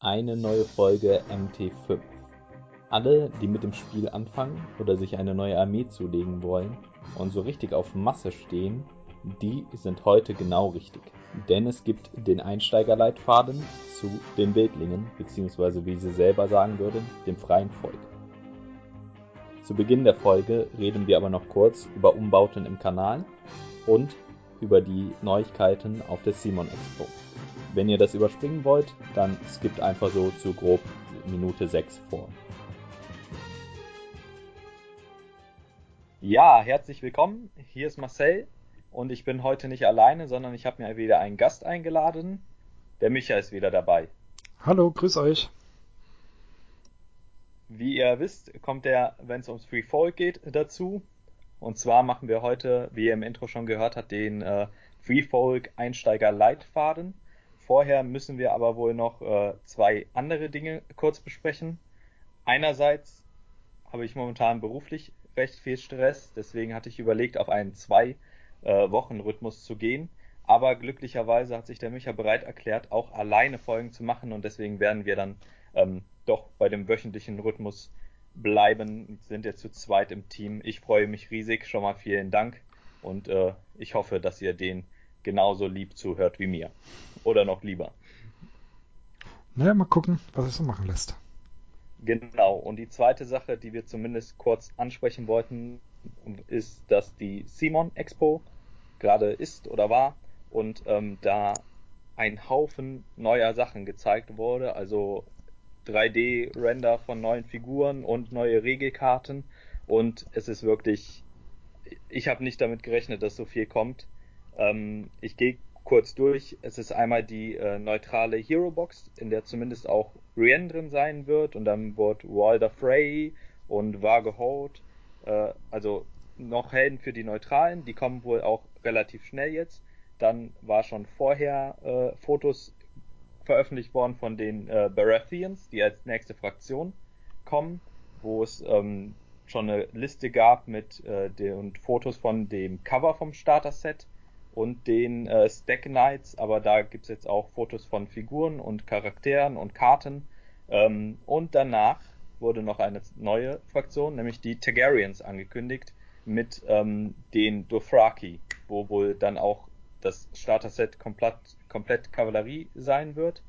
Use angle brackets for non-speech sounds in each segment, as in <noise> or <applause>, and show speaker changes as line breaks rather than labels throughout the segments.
Eine neue Folge MT5. Alle, die mit dem Spiel anfangen oder sich eine neue Armee zulegen wollen und so richtig auf Masse stehen, die sind heute genau richtig. Denn es gibt den Einsteigerleitfaden zu den Wildlingen, beziehungsweise wie sie selber sagen würden, dem freien Volk. Zu Beginn der Folge reden wir aber noch kurz über Umbauten im Kanal und über die Neuigkeiten auf der Simon Expo. Wenn ihr das überspringen wollt, dann skippt einfach so zu grob Minute 6 vor. Ja, herzlich willkommen. Hier ist Marcel und ich bin heute nicht alleine, sondern ich habe mir wieder einen Gast eingeladen. Der Micha ist wieder dabei.
Hallo, grüß euch.
Wie ihr wisst, kommt er, wenn es ums Free Fall geht, dazu. Und zwar machen wir heute, wie ihr im Intro schon gehört habt, den äh, Free Folk Einsteiger Leitfaden. Vorher müssen wir aber wohl noch äh, zwei andere Dinge kurz besprechen. Einerseits habe ich momentan beruflich recht viel Stress, deswegen hatte ich überlegt, auf einen zwei äh, zu gehen. Aber glücklicherweise hat sich der Micha bereit erklärt, auch alleine Folgen zu machen und deswegen werden wir dann ähm, doch bei dem wöchentlichen Rhythmus bleiben. Sind jetzt zu zweit im Team. Ich freue mich riesig. Schon mal vielen Dank und äh, ich hoffe, dass ihr den genauso lieb zuhört wie mir. Oder noch lieber.
Naja, mal gucken, was es so machen lässt.
Genau. Und die zweite Sache, die wir zumindest kurz ansprechen wollten, ist, dass die Simon Expo gerade ist oder war und ähm, da ein Haufen neuer Sachen gezeigt wurde, also 3D-Render von neuen Figuren und neue Regelkarten und es ist wirklich, ich habe nicht damit gerechnet, dass so viel kommt. Ähm, ich gehe kurz durch. Es ist einmal die äh, neutrale Hero Box, in der zumindest auch Brienne drin sein wird und dann wird Walder Frey und Vage Holt, äh, also noch Helden für die Neutralen, die kommen wohl auch relativ schnell jetzt. Dann war schon vorher äh, Fotos veröffentlicht worden von den äh, Baratheons, die als nächste Fraktion kommen, wo es ähm, schon eine Liste gab mit äh, den Fotos von dem Cover vom Starter-Set und den äh, Stack Knights, aber da gibt es jetzt auch Fotos von Figuren und Charakteren und Karten. Ähm, und danach wurde noch eine neue Fraktion, nämlich die Targaryens, angekündigt mit ähm, den Dothraki, wo wohl dann auch das Starter-Set komplett, komplett Kavallerie sein wird.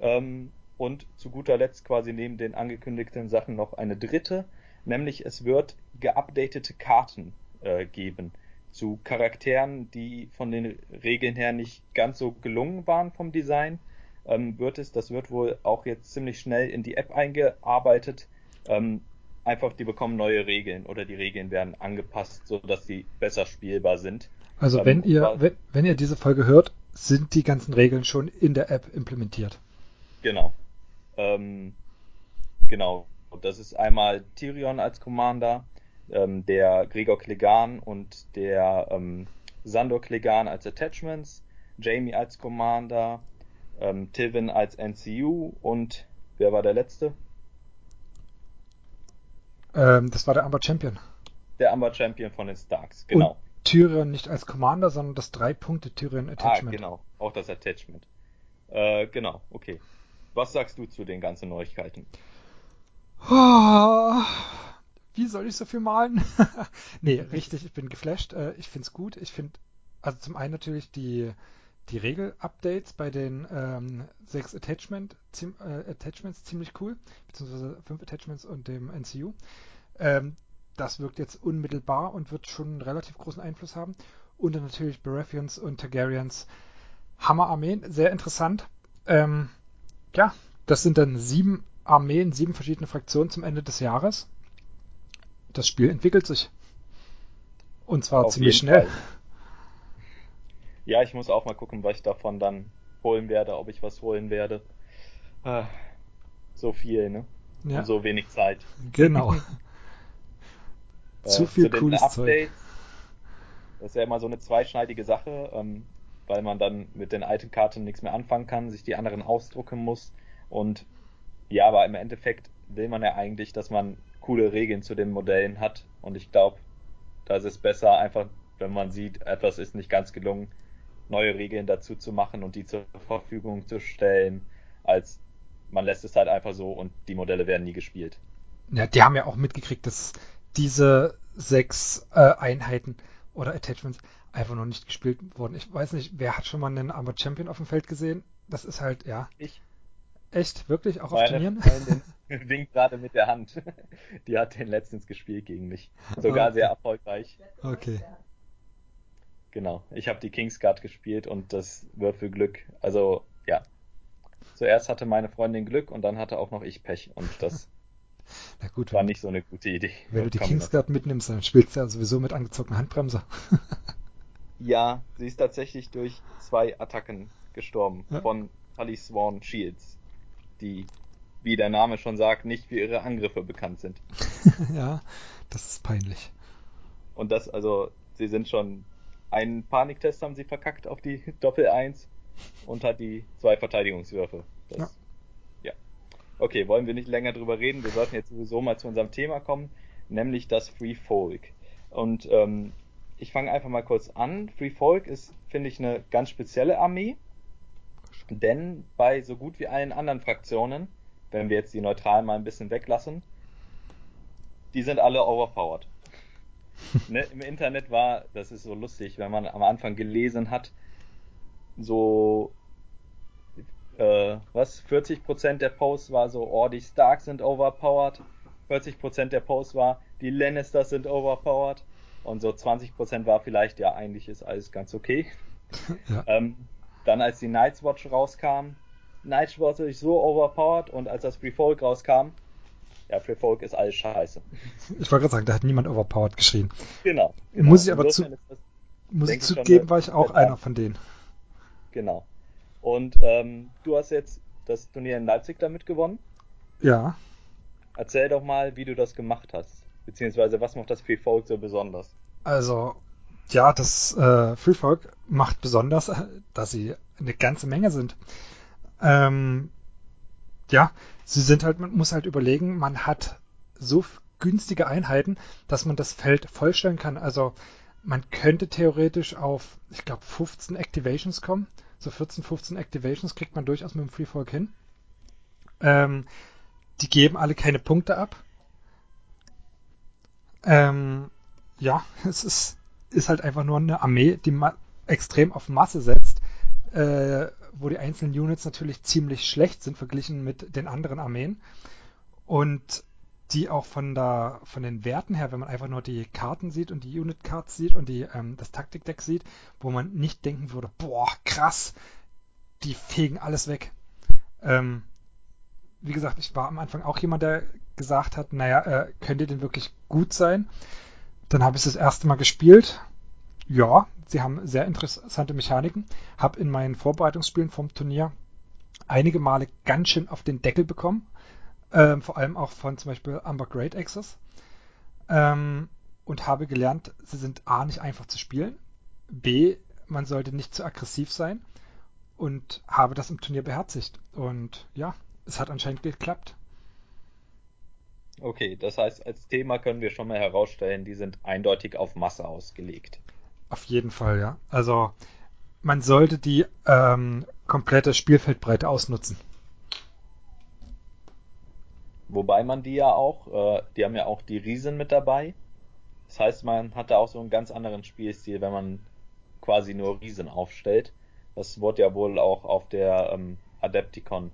Ähm, und zu guter Letzt quasi neben den angekündigten Sachen noch eine dritte, nämlich es wird geupdatete Karten äh, geben zu Charakteren, die von den Regeln her nicht ganz so gelungen waren vom Design, ähm, wird es, das wird wohl auch jetzt ziemlich schnell in die App eingearbeitet, ähm, einfach die bekommen neue Regeln oder die Regeln werden angepasst, sodass sie besser spielbar sind.
Also ähm, wenn ihr, wenn, wenn ihr diese Folge hört, sind die ganzen Regeln schon in der App implementiert.
Genau. Ähm, genau. Das ist einmal Tyrion als Commander, ähm, der Gregor Klegan und der ähm, Sandor Klegan als Attachments, Jamie als Commander, ähm, Tivin als NCU und wer war der letzte?
Ähm, das war der Amber Champion.
Der Amber Champion von den Starks, genau. Und
Tyrion nicht als Commander, sondern das drei Punkte Tyrion ah, Attachment.
Ah, genau, auch das Attachment. Äh, genau, okay. Was sagst du zu den ganzen Neuigkeiten?
Oh, wie soll ich so viel malen? <laughs> nee, richtig, ich bin geflasht. Äh, ich find's gut. Ich finde, also zum einen natürlich die, die Regel-Updates bei den ähm, sechs Attachment, ziem, äh, Attachments ziemlich cool, beziehungsweise fünf Attachments und dem NCU. Ähm, das wirkt jetzt unmittelbar und wird schon einen relativ großen Einfluss haben. Und dann natürlich Baratheons und Targaryens. Hammer-Armeen, sehr interessant. Ähm, ja, das sind dann sieben Armeen, sieben verschiedene Fraktionen zum Ende des Jahres das Spiel entwickelt sich. Und zwar Auf ziemlich schnell. Fall.
Ja, ich muss auch mal gucken, was ich davon dann holen werde, ob ich was holen werde. Ah, so viel, ne? Ja. Und so wenig Zeit.
Genau. <laughs> <laughs> zu viel zu cooles Updates, Zeug.
Das ist ja immer so eine zweischneidige Sache, ähm, weil man dann mit den alten Karten nichts mehr anfangen kann, sich die anderen ausdrucken muss. Und ja, aber im Endeffekt will man ja eigentlich, dass man coole Regeln zu den Modellen hat. Und ich glaube, da ist es besser, einfach, wenn man sieht, etwas ist nicht ganz gelungen, neue Regeln dazu zu machen und die zur Verfügung zu stellen, als man lässt es halt einfach so und die Modelle werden nie gespielt.
Ja, die haben ja auch mitgekriegt, dass diese sechs äh, Einheiten oder Attachments einfach noch nicht gespielt wurden. Ich weiß nicht, wer hat schon mal einen Armored Champion auf dem Feld gesehen? Das ist halt, ja.
Ich.
Echt? Wirklich? Auch
Meine
auf Turnieren?
Freundin <laughs> winkt gerade mit der Hand. Die hat den letztens gespielt gegen mich. Sogar
Okay.
sehr erfolgreich.
Okay.
Genau. Ich habe die Kingsguard gespielt und das Würfelglück. Also, ja. Zuerst hatte meine Freundin Glück und dann hatte auch noch ich Pech. Und das <laughs>
Na gut,
war nicht so eine gute Idee.
wenn du die. Kingsguard mitnimmst, dann spielst du ja sowieso mit angezogener Handbremse. <laughs>
Ja, sie ist tatsächlich durch zwei Attacken gestorben
Ja.
von Tully Swan Shields, die, wie der Name schon sagt, nicht für ihre Angriffe bekannt sind. <laughs>
ja, das ist peinlich.
Und das, also, sie sind schon, einen Paniktest haben sie verkackt auf die <laughs> Doppel 1 und hat die zwei Verteidigungswürfe. Das,
Ja.
ja. Okay, wollen wir nicht länger drüber reden. Wir sollten jetzt sowieso mal zu unserem Thema kommen, nämlich das Free Folk. Und ähm, ich fange einfach mal kurz an. Free Folk ist, finde ich, eine ganz spezielle Armee, denn bei so gut wie allen anderen Fraktionen, wenn wir jetzt die Neutralen mal ein bisschen weglassen, die sind alle overpowered. <laughs> ne, Im Internet war, das ist so lustig, wenn man am Anfang gelesen hat, so, äh, was, 40% der Posts war so, oh, die Starks sind overpowered, 40% der Posts war, die Lannisters sind overpowered und so 20% war vielleicht, ja, eigentlich ist alles ganz okay.
Ja.
Ähm, dann als die Night's Watch rauskam, Night's Watch ist so overpowered und als das Free Folk rauskam, ja, Free Folk ist alles scheiße.
Ich wollte gerade sagen, da hat niemand overpowered geschrien.
Genau. genau.
Muss ich aber zu-
das
Muss ich
Denke schon,
zugeben,
ne?
war ich auch einer von denen.
Genau. Und ähm, du hast jetzt das Turnier in Leipzig damit gewonnen.
Ja,
Erzähl doch mal, wie du das gemacht hast. Beziehungsweise, was macht das Free Folk so besonders?
also ja, das äh, Free Folk macht besonders, äh, dass sie eine ganze Menge sind. Ähm, ja, sie sind halt, man muss halt überlegen, man hat so günstige Einheiten, dass man das Feld vollstellen kann. Also man könnte theoretisch auf, ich glaube, 15 Activations kommen. So 14, 15 Activations kriegt man durchaus mit dem Free Folk hin. Ähm, die geben alle keine Punkte ab. Ähm, ja, <laughs> es ist, ist halt einfach nur eine Armee, die extrem auf Masse setzt, äh, wo die einzelnen Units natürlich ziemlich schlecht sind verglichen mit den anderen Armeen. Und die auch von, der, von den Werten her, wenn man einfach nur die Karten sieht und die Unit Cards sieht und die, ähm, das Taktikdeck sieht, wo man nicht denken würde, boah, krass, die fegen alles weg. Ähm, wie gesagt, ich war am Anfang auch jemand, der gesagt hat, naja, äh, könnte denn wirklich gut sein? Dann habe ich es das erste Mal gespielt. Ja, sie haben sehr interessante Mechaniken. Hab in meinen Vorbereitungsspielen vom Turnier einige Male ganz schön auf den Deckel bekommen. Ähm, vor allem auch von zum Beispiel Amber Great Access. Ähm, und habe gelernt, sie sind A, nicht einfach zu spielen. B, man sollte nicht zu aggressiv sein. Und habe das im Turnier beherzigt. Und ja, es hat anscheinend geklappt.
Okay, das heißt, als Thema können wir schon mal herausstellen, die sind eindeutig auf Masse ausgelegt.
Auf jeden Fall, ja. Also man sollte die ähm, komplette Spielfeldbreite ausnutzen.
Wobei man die ja auch, äh, die haben ja auch die Riesen mit dabei. Das heißt, man hat da auch so einen ganz anderen Spielstil, wenn man quasi nur Riesen aufstellt. Das wurde ja wohl auch auf der ähm, Adepticon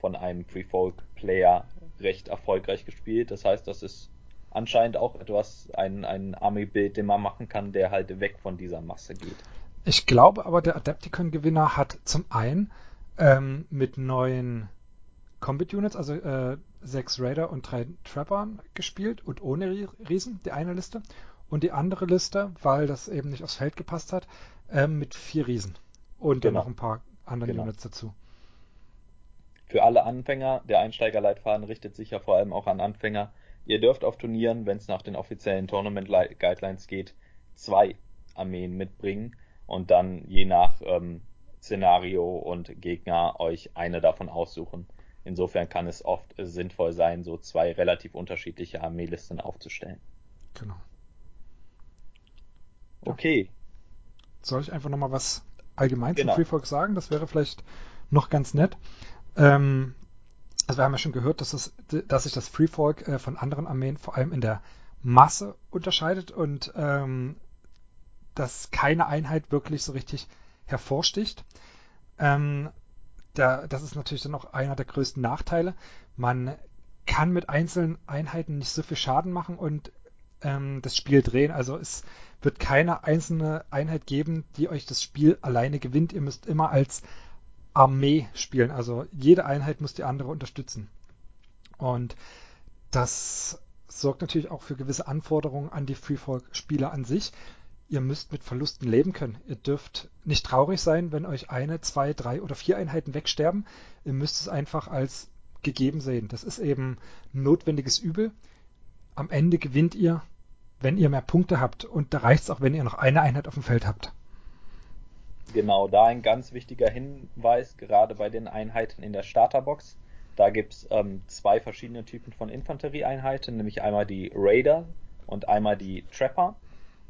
von einem Free Folk Player recht erfolgreich gespielt. Das heißt, das ist anscheinend auch etwas, ein, ein Army-Bild, den man machen kann, der halt weg von dieser Masse geht.
Ich glaube aber, der Adepticon-Gewinner hat zum einen ähm, mit neuen Combat Units, also äh, sechs Raider und drei Trappern gespielt und ohne Rie- Riesen, die eine Liste. Und die andere Liste, weil das eben nicht aufs Feld gepasst hat, ähm, mit vier Riesen. Und dann
Genau.
noch ein paar anderen
Genau.
Units dazu.
Für alle Anfänger, der Einsteigerleitfaden richtet sich ja vor allem auch an Anfänger. Ihr dürft auf Turnieren, wenn es nach den offiziellen Tournament Guidelines geht, zwei Armeen mitbringen und dann je nach ähm, Szenario und Gegner euch eine davon aussuchen. Insofern kann es oft sinnvoll sein, so zwei relativ unterschiedliche Armeelisten aufzustellen.
Genau.
Okay,
Soll ich einfach nochmal was allgemein
Genau.
zum Free Folk sagen? Das wäre vielleicht noch ganz nett. Ähm, Also wir haben ja schon gehört, dass, es, dass sich das Freefolk äh, von anderen Armeen vor allem in der Masse unterscheidet und ähm, dass keine Einheit wirklich so richtig hervorsticht. Ähm, da, das ist natürlich dann auch einer der größten Nachteile. Man kann mit einzelnen Einheiten nicht so viel Schaden machen und ähm, das Spiel drehen. Also es wird keine einzelne Einheit geben, die euch das Spiel alleine gewinnt. Ihr müsst immer als Armee spielen. Also jede Einheit muss die andere unterstützen. Und das sorgt natürlich auch für gewisse Anforderungen an die Freefolk-Spieler an sich. Ihr müsst mit Verlusten leben können. Ihr dürft nicht traurig sein, wenn euch eine, zwei, drei oder vier Einheiten wegsterben. Ihr müsst es einfach als gegeben sehen. Das ist eben notwendiges Übel. Am Ende gewinnt ihr, wenn ihr mehr Punkte habt. Und da reicht es auch, wenn ihr noch eine Einheit auf dem Feld habt.
Genau, da ein ganz wichtiger Hinweis, gerade bei den Einheiten in der Starterbox. Da gibt es ähm, zwei verschiedene Typen von Infanterieeinheiten, nämlich einmal die Raider und einmal die Trapper.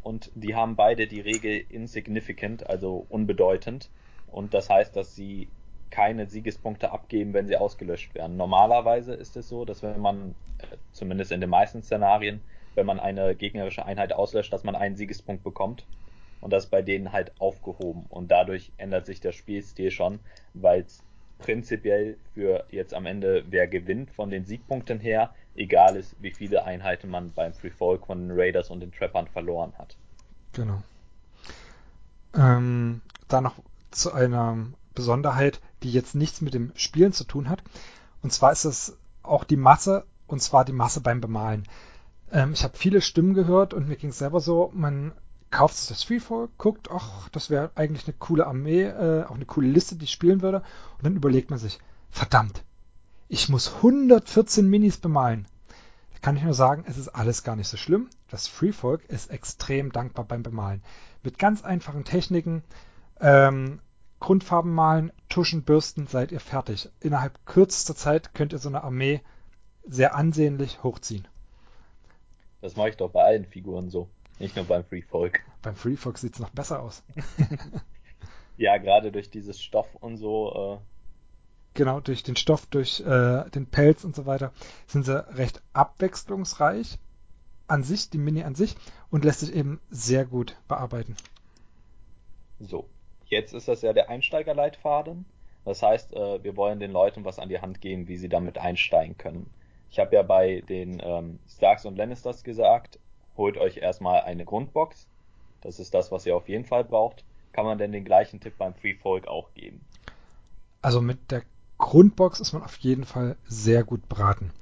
Und die haben beide die Regel insignificant, also unbedeutend. Und das heißt, dass sie keine Siegespunkte abgeben, wenn sie ausgelöscht werden. Normalerweise ist es so, dass wenn man, äh, zumindest in den meisten Szenarien, wenn man eine gegnerische Einheit auslöscht, dass man einen Siegespunkt bekommt. Und das bei denen halt aufgehoben. Und dadurch ändert sich der Spielstil schon, weil es prinzipiell für jetzt am Ende, wer gewinnt von den Siegpunkten her, egal ist, wie viele Einheiten man beim Free Folk von den Raiders und den Trappern verloren hat.
Genau. Ähm, da noch zu einer Besonderheit, die jetzt nichts mit dem Spielen zu tun hat. Und zwar ist es auch die Masse, und zwar die Masse beim Bemalen. Ähm, ich habe viele Stimmen gehört und mir ging es selber so, man kauft sich das Freefall, guckt, ach, das wäre eigentlich eine coole Armee, äh, auch eine coole Liste, die ich spielen würde. Und dann überlegt man sich, verdammt, ich muss 114 Minis bemalen. Da kann ich nur sagen, es ist alles gar nicht so schlimm. Das Freefolk ist extrem dankbar beim Bemalen. Mit ganz einfachen Techniken, ähm, Grundfarben malen, Tuschen, Bürsten, seid ihr fertig. Innerhalb kürzester Zeit könnt ihr so eine Armee sehr ansehnlich hochziehen.
Das mache ich doch bei allen Figuren so. Nicht nur beim Free Folk.
Beim Free Folk sieht es noch besser aus. <laughs>
ja, gerade durch dieses Stoff und so. Äh...
Genau, durch den Stoff, durch äh, den Pelz und so weiter sind sie recht abwechslungsreich an sich, die Mini an sich, und lässt sich eben sehr gut bearbeiten.
So, jetzt ist das ja der Einsteigerleitfaden. Das heißt, äh, wir wollen den Leuten was an die Hand geben, wie sie damit einsteigen können. Ich habe ja bei den ähm, Starks und Lannisters gesagt, holt euch erstmal eine Grundbox. Das ist das, was ihr auf jeden Fall braucht. Kann man denn den gleichen Tipp beim Free Folk auch geben?
Also mit der Grundbox ist man auf jeden Fall sehr gut beraten.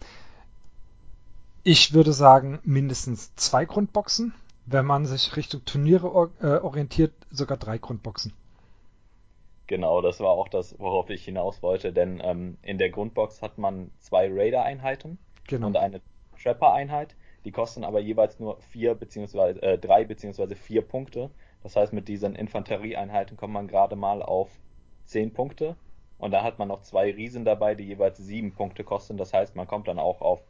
Ich würde sagen, mindestens zwei Grundboxen. Wenn man sich Richtung Turniere äh, orientiert, sogar drei Grundboxen.
Genau, das war auch das, worauf ich hinaus wollte, denn ähm, in der Grundbox hat man zwei Raider-Einheiten genau. und eine Trapper-Einheit. Die kosten aber jeweils nur vier beziehungsweise äh, drei beziehungsweise vier Punkte. Das heißt, mit diesen Infanterieeinheiten kommt man gerade mal auf zehn Punkte. Und da hat man noch zwei Riesen dabei, die jeweils sieben Punkte kosten. Das heißt, man kommt dann auch auf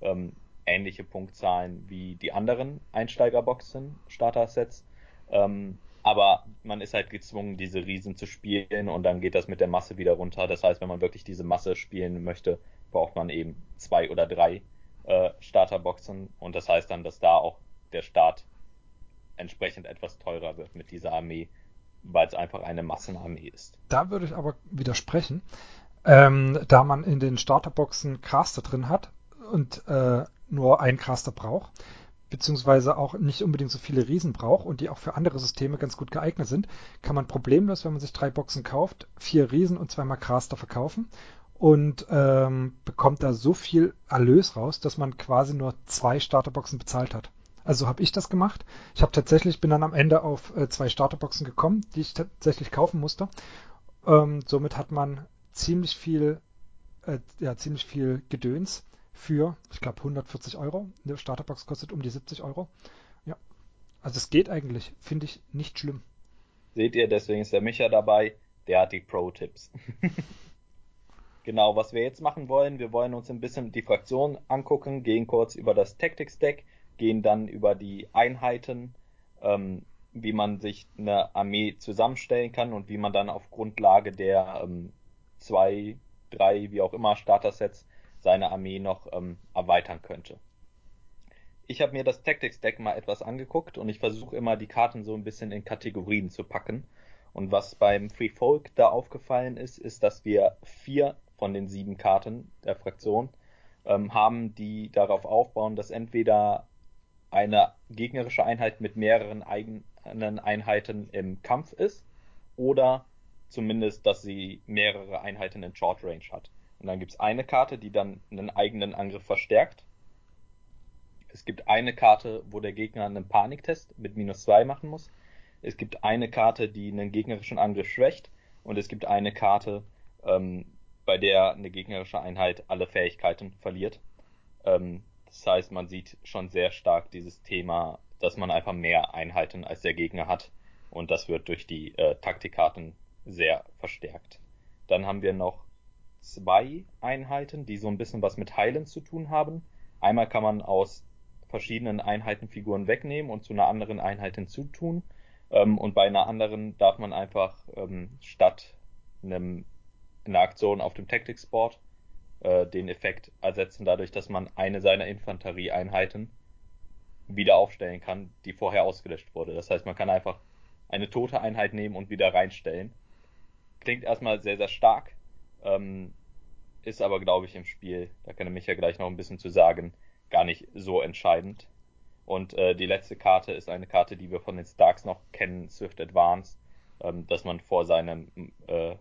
ähm, ähnliche Punktzahlen wie die anderen Einsteigerboxen, Starter-Sets. Ähm, aber man ist halt gezwungen, diese Riesen zu spielen und dann geht das mit der Masse wieder runter. Das heißt, wenn man wirklich diese Masse spielen möchte, braucht man eben zwei oder drei äh, Starterboxen und das heißt dann, dass da auch der Start entsprechend etwas teurer wird mit dieser Armee, weil es einfach eine Massenarmee ist.
Da würde ich aber widersprechen, ähm, da man in den Starterboxen Caster drin hat und äh, nur einen Caster braucht, beziehungsweise auch nicht unbedingt so viele Riesen braucht und die auch für andere Systeme ganz gut geeignet sind, kann man problemlos, wenn man sich drei Boxen kauft, vier Riesen und zweimal Caster verkaufen und ähm, bekommt da so viel Erlös raus, dass man quasi nur zwei Starterboxen bezahlt hat. Also habe ich das gemacht. Ich habe tatsächlich bin dann am Ende auf äh, zwei Starterboxen gekommen, die ich tatsächlich kaufen musste. Ähm, somit hat man ziemlich viel, äh, ja ziemlich viel Gedöns für, ich glaube 140 Euro. Eine Starterbox kostet um die 70 Euro. Ja, also es geht eigentlich, finde ich nicht schlimm.
Seht ihr, deswegen ist der Micha dabei. Der hat die Pro-Tipps. <laughs> Genau, was wir jetzt machen wollen, wir wollen uns ein bisschen die Fraktion angucken, gehen kurz über das Tactics Deck, gehen dann über die Einheiten, ähm, wie man sich eine Armee zusammenstellen kann und wie man dann auf Grundlage der ähm, zwei, drei, wie auch immer Starter-Sets seine Armee noch ähm, erweitern könnte. Ich habe mir das Tactics Deck mal etwas angeguckt und ich versuche immer die Karten so ein bisschen in Kategorien zu packen. Und was beim Free Folk da aufgefallen ist, ist, dass wir vier von den sieben Karten der Fraktion ähm, haben, die darauf aufbauen, dass entweder eine gegnerische Einheit mit mehreren eigenen Einheiten im Kampf ist oder zumindest, dass sie mehrere Einheiten in Short Range hat. Und dann gibt es eine Karte, die dann einen eigenen Angriff verstärkt. Es gibt eine Karte, wo der Gegner einen Paniktest mit minus zwei machen muss. Es gibt eine Karte, die einen gegnerischen Angriff schwächt. Und es gibt eine Karte, ähm, bei der eine gegnerische Einheit alle Fähigkeiten verliert. Ähm, das heißt, man sieht schon sehr stark dieses Thema, dass man einfach mehr Einheiten als der Gegner hat. Und das wird durch die äh, Taktikkarten sehr verstärkt. Dann haben wir noch zwei Einheiten, die so ein bisschen was mit Heilen zu tun haben. Einmal kann man aus verschiedenen Einheitenfiguren wegnehmen und zu einer anderen Einheit hinzutun. Ähm, und bei einer anderen darf man einfach ähm, statt einem, einer Aktion auf dem Tactics Board äh, den Effekt ersetzen, dadurch, dass man eine seiner Infanterieeinheiten wieder aufstellen kann, die vorher ausgelöscht wurde. Das heißt, man kann einfach eine tote Einheit nehmen und wieder reinstellen. Klingt erstmal sehr, sehr stark, ähm, ist aber, glaube ich, im Spiel, da kann ich ja gleich noch ein bisschen zu sagen, gar nicht so entscheidend. Und äh, die letzte Karte ist eine Karte, die wir von den Starks noch kennen, Swift Advance, ähm, dass man vor seinem äh,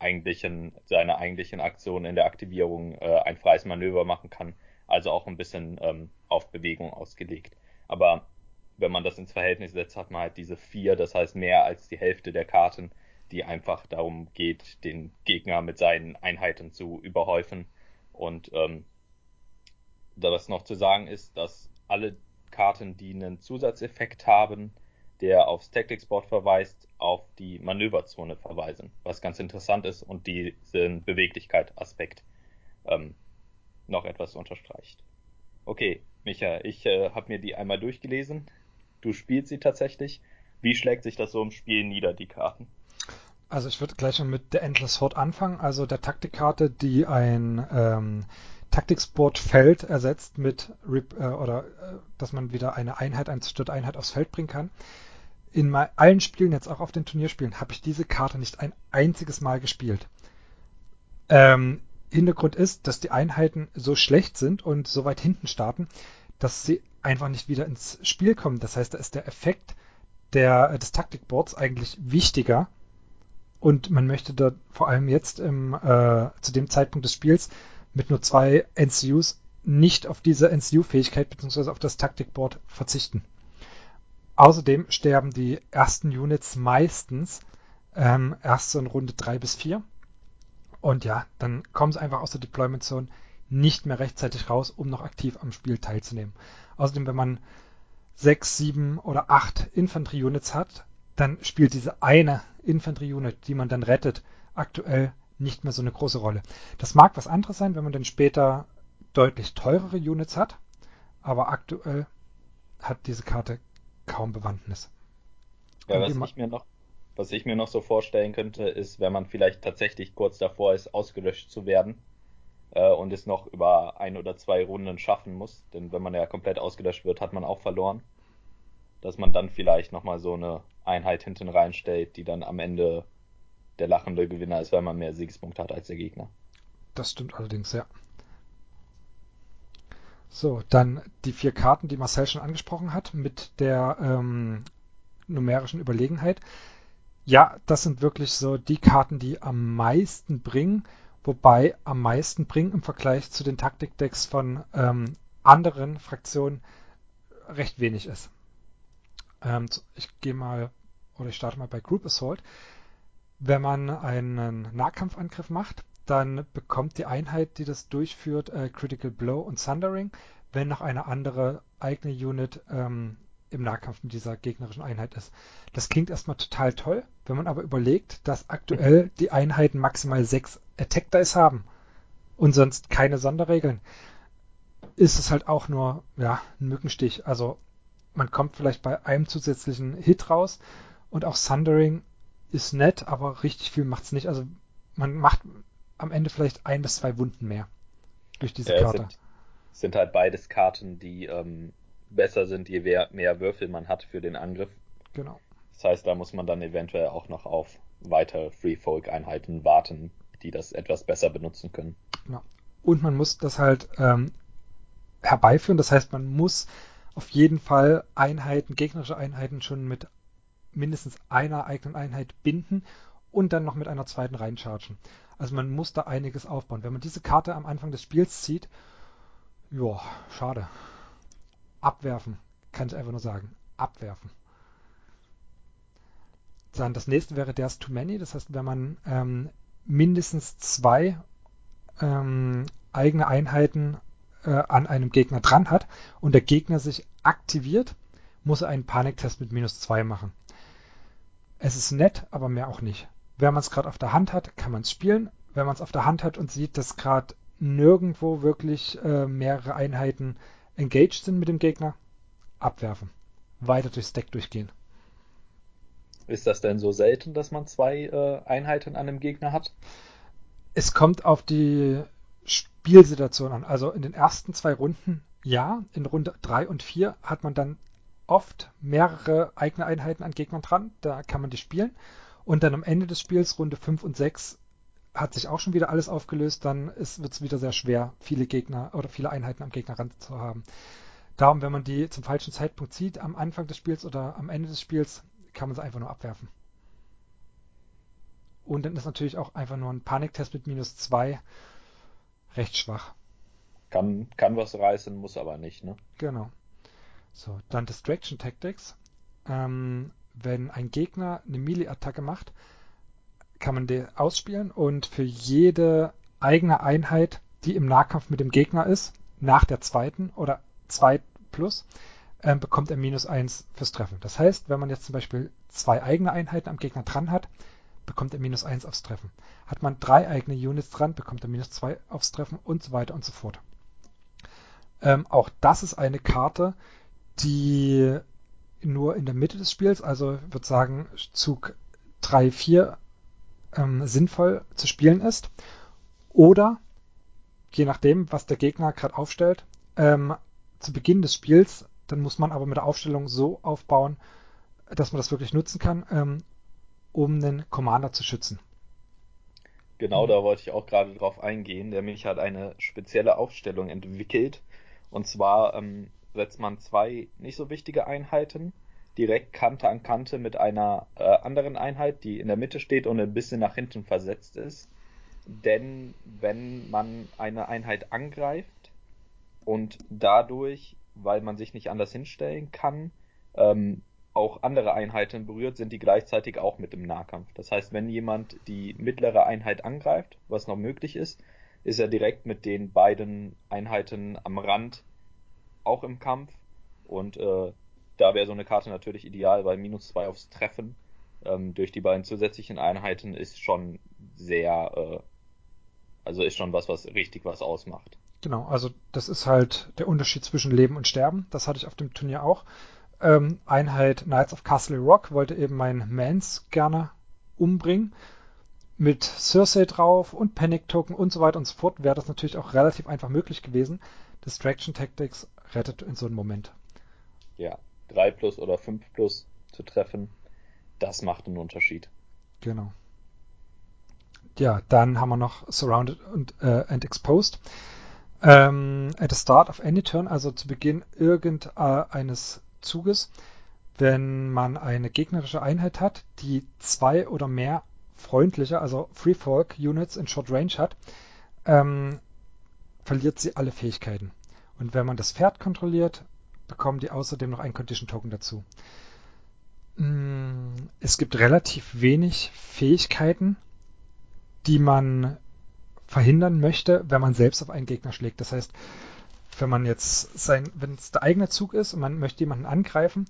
eigentlichen, seiner eigentlichen Aktion in der Aktivierung äh, ein freies Manöver machen kann. Also auch ein bisschen ähm, auf Bewegung ausgelegt. Aber wenn man das ins Verhältnis setzt, hat man halt diese vier, das heißt mehr als die Hälfte der Karten, die einfach darum geht, den Gegner mit seinen Einheiten zu überhäufen. Und ähm, da was noch zu sagen ist, dass alle Karten, die einen Zusatzeffekt haben, der aufs Tactics Board verweist, auf die Manöverzone verweisen, was ganz interessant ist und diesen Beweglichkeit-Aspekt ähm, noch etwas unterstreicht. Okay, Micha, ich äh, habe mir die einmal durchgelesen. Du spielst sie tatsächlich. Wie schlägt sich das so im Spiel nieder, die Karten?
Also ich würde gleich mal mit der Endless Horde anfangen, also der Taktikkarte, die ein ähm, Taktiksport-Feld ersetzt mit Rip, äh, oder äh, dass man wieder eine Einheit, eine zerstörte Einheit aufs Feld bringen kann. In allen Spielen, jetzt auch auf den Turnierspielen, habe ich diese Karte nicht ein einziges Mal gespielt. Ähm, Hintergrund ist, dass die Einheiten so schlecht sind und so weit hinten starten, dass sie einfach nicht wieder ins Spiel kommen. Das heißt, da ist der Effekt der, des Taktikboards eigentlich wichtiger. Und man möchte da vor allem jetzt im, äh, zu dem Zeitpunkt des Spiels mit nur zwei NCUs nicht auf diese NCU-Fähigkeit bzw. auf das Taktikboard verzichten. Außerdem sterben die ersten Units meistens ähm, erst so in Runde 3 bis 4. Und ja, dann kommen sie einfach aus der Deployment Zone nicht mehr rechtzeitig raus, um noch aktiv am Spiel teilzunehmen. Außerdem, wenn man 6, 7 oder 8 Infanterie-Units hat, dann spielt diese eine Infanterie-Unit, die man dann rettet, aktuell nicht mehr so eine große Rolle. Das mag was anderes sein, wenn man dann später deutlich teurere Units hat, aber aktuell hat diese Karte kaum Bewandtnis.
Ja, was ich, mir noch, was ich mir noch so vorstellen könnte, ist, wenn man vielleicht tatsächlich kurz davor ist, ausgelöscht zu werden äh, und es noch über ein oder zwei Runden schaffen muss, denn wenn man ja komplett ausgelöscht wird, hat man auch verloren, dass man dann vielleicht nochmal so eine Einheit hinten reinstellt, die dann am Ende der lachende Gewinner ist, weil man mehr Siegespunkte hat als der Gegner.
Das stimmt allerdings, ja. So, dann die vier Karten, die Marcel schon angesprochen hat, mit der ähm, numerischen Überlegenheit. Ja, das sind wirklich so die Karten, die am meisten bringen, wobei am meisten bringen im Vergleich zu den Taktikdecks von ähm, anderen Fraktionen recht wenig ist. Ähm, ich gehe mal oder ich starte mal bei Group Assault. Wenn man einen Nahkampfangriff macht, dann bekommt die Einheit, die das durchführt, äh, Critical Blow und Thundering, wenn noch eine andere eigene Unit ähm, im Nahkampf mit dieser gegnerischen Einheit ist. Das klingt erstmal total toll, wenn man aber überlegt, dass aktuell die Einheiten maximal sechs Attack Dice haben und sonst keine Sonderregeln, ist es halt auch nur ja, ein Mückenstich. Also man kommt vielleicht bei einem zusätzlichen Hit raus und auch Thundering ist nett, aber richtig viel macht es nicht. Also man macht am Ende vielleicht ein bis zwei Wunden mehr. durch diese ja, Karte.
Sind, sind halt beides Karten, die ähm, besser sind, je mehr, mehr Würfel man hat für den Angriff.
Genau.
Das heißt, da muss man dann eventuell auch noch auf weitere Free Folk Einheiten warten, die das etwas besser benutzen können.
Genau. Und man muss das halt ähm, herbeiführen. Das heißt, man muss auf jeden Fall Einheiten, gegnerische Einheiten schon mit mindestens einer eigenen Einheit binden und dann noch mit einer zweiten reinchargen. Also man muss da einiges aufbauen. Wenn man diese Karte am Anfang des Spiels zieht, ja, schade. Abwerfen, kann ich einfach nur sagen. Abwerfen. Dann das nächste wäre There's Too Many. Das heißt, wenn man ähm, mindestens zwei ähm, eigene Einheiten äh, an einem Gegner dran hat und der Gegner sich aktiviert, muss er einen Paniktest mit minus zwei machen. Es ist nett, aber mehr auch nicht. Wenn man es gerade auf der Hand hat, kann man es spielen. Wenn man es auf der Hand hat und sieht, dass gerade nirgendwo wirklich äh, mehrere Einheiten engaged sind mit dem Gegner, abwerfen. Weiter durchs Deck durchgehen.
Ist das denn so selten, dass man zwei äh, Einheiten an einem Gegner hat?
Es kommt auf die Spielsituation an. Also in den ersten zwei Runden ja, in Runde 3 und 4 hat man dann oft mehrere eigene Einheiten an Gegnern dran, da kann man die spielen. Und dann am Ende des Spiels, Runde 5 und 6, hat sich auch schon wieder alles aufgelöst, dann wird es wieder sehr schwer, viele Gegner oder viele Einheiten am Gegner ran zu haben. Darum, wenn man die zum falschen Zeitpunkt zieht, am Anfang des Spiels oder am Ende des Spiels, kann man sie einfach nur abwerfen. Und dann ist natürlich auch einfach nur ein Paniktest mit minus 2 recht schwach.
Kann, kann was reißen, muss aber nicht, ne?
Genau. So, dann Distraction Tactics. Ähm, wenn ein Gegner eine Melee-Attacke macht, kann man die ausspielen und für jede eigene Einheit, die im Nahkampf mit dem Gegner ist, nach der zweiten oder 2 plus, äh, bekommt er minus 1 fürs Treffen. Das heißt, wenn man jetzt zum Beispiel zwei eigene Einheiten am Gegner dran hat, bekommt er minus 1 aufs Treffen. Hat man drei eigene Units dran, bekommt er minus 2 aufs Treffen und so weiter und so fort. Ähm, auch das ist eine Karte, die nur in der Mitte des Spiels, also ich würde sagen Zug 3, 4 ähm, sinnvoll zu spielen ist. Oder, je nachdem, was der Gegner gerade aufstellt, ähm, zu Beginn des Spiels, dann muss man aber mit der Aufstellung so aufbauen, dass man das wirklich nutzen kann, ähm, um einen Commander zu schützen.
Genau, da wollte ich auch gerade drauf eingehen. Der Mich hat eine spezielle Aufstellung entwickelt. Und zwar ähm, setzt man zwei nicht so wichtige Einheiten direkt Kante an Kante mit einer äh, anderen Einheit, die in der Mitte steht und ein bisschen nach hinten versetzt ist. Denn wenn man eine Einheit angreift und dadurch, weil man sich nicht anders hinstellen kann, ähm, auch andere Einheiten berührt, sind die gleichzeitig auch mit im Nahkampf. Das heißt, wenn jemand die mittlere Einheit angreift, was noch möglich ist, ist er direkt mit den beiden Einheiten am Rand auch im Kampf und äh, da wäre so eine Karte natürlich ideal, weil minus zwei aufs Treffen ähm, durch die beiden zusätzlichen Einheiten ist schon sehr, äh, also ist schon was, was richtig was ausmacht.
Genau, also das ist halt der Unterschied zwischen Leben und Sterben. Das hatte ich auf dem Turnier auch. Ähm, Einheit Knights of Castle Rock wollte eben meinen Mans gerne umbringen. Mit Cersei drauf und Panic Token und so weiter und so fort wäre das natürlich auch relativ einfach möglich gewesen. Distraction Tactics rettet in so einem Moment.
Ja, 3 plus oder 5 plus zu treffen, das macht einen Unterschied.
Genau. Ja, dann haben wir noch Surrounded und, äh, and Exposed. Ähm, at the start of any turn, also zu Beginn irgendeines Zuges, wenn man eine gegnerische Einheit hat, die zwei oder mehr freundliche, also Free Folk Units in Short Range hat, ähm, verliert sie alle Fähigkeiten. Und wenn man das Pferd kontrolliert, bekommen die außerdem noch ein Condition Token dazu. Mm, es gibt relativ wenig Fähigkeiten, die man verhindern möchte, wenn man selbst auf einen Gegner schlägt. Das heißt, wenn man jetzt sein, wenn es der eigene Zug ist und man möchte jemanden angreifen,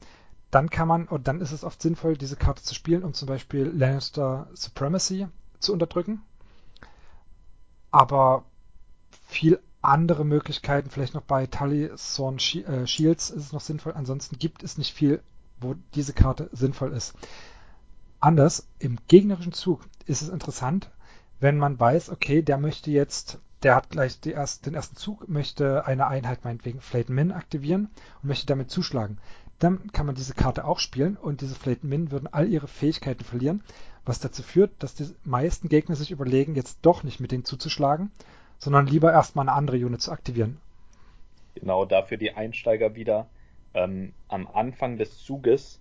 dann kann man, und dann ist es oft sinnvoll, diese Karte zu spielen, um zum Beispiel Lannister Supremacy zu unterdrücken. Aber viel andere Möglichkeiten, vielleicht noch bei Tully Thorn äh, Shields ist es noch sinnvoll. Ansonsten gibt es nicht viel, wo diese Karte sinnvoll ist. Anders, im gegnerischen Zug ist es interessant, wenn man weiß, okay, der möchte jetzt der hat gleich erst, den ersten Zug, möchte eine Einheit meinetwegen Flayed Min aktivieren und möchte damit zuschlagen. Dann kann man diese Karte auch spielen und diese Flayed Min würden all ihre Fähigkeiten verlieren, was dazu führt, dass die meisten Gegner sich überlegen, jetzt doch nicht mit denen zuzuschlagen, sondern lieber erstmal eine andere Unit zu aktivieren.
Genau, dafür die Einsteiger wieder. Ähm, am Anfang des Zuges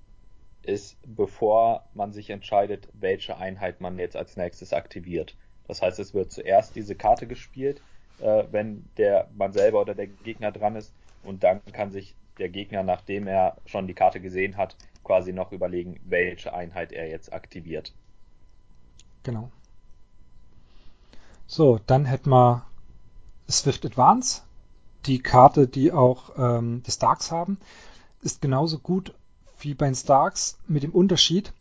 ist, bevor man sich entscheidet, welche Einheit man jetzt als nächstes aktiviert. Das heißt, es wird zuerst diese Karte gespielt, äh, wenn der man selber oder der Gegner dran ist, und dann kann sich der Gegner, nachdem er schon die Karte gesehen hat, quasi noch überlegen, welche Einheit er jetzt aktiviert.
Genau. So, dann hätten wir Swift Advance. Die Karte, die auch ähm, die Starks haben, ist genauso gut wie bei den Starks mit dem Unterschied,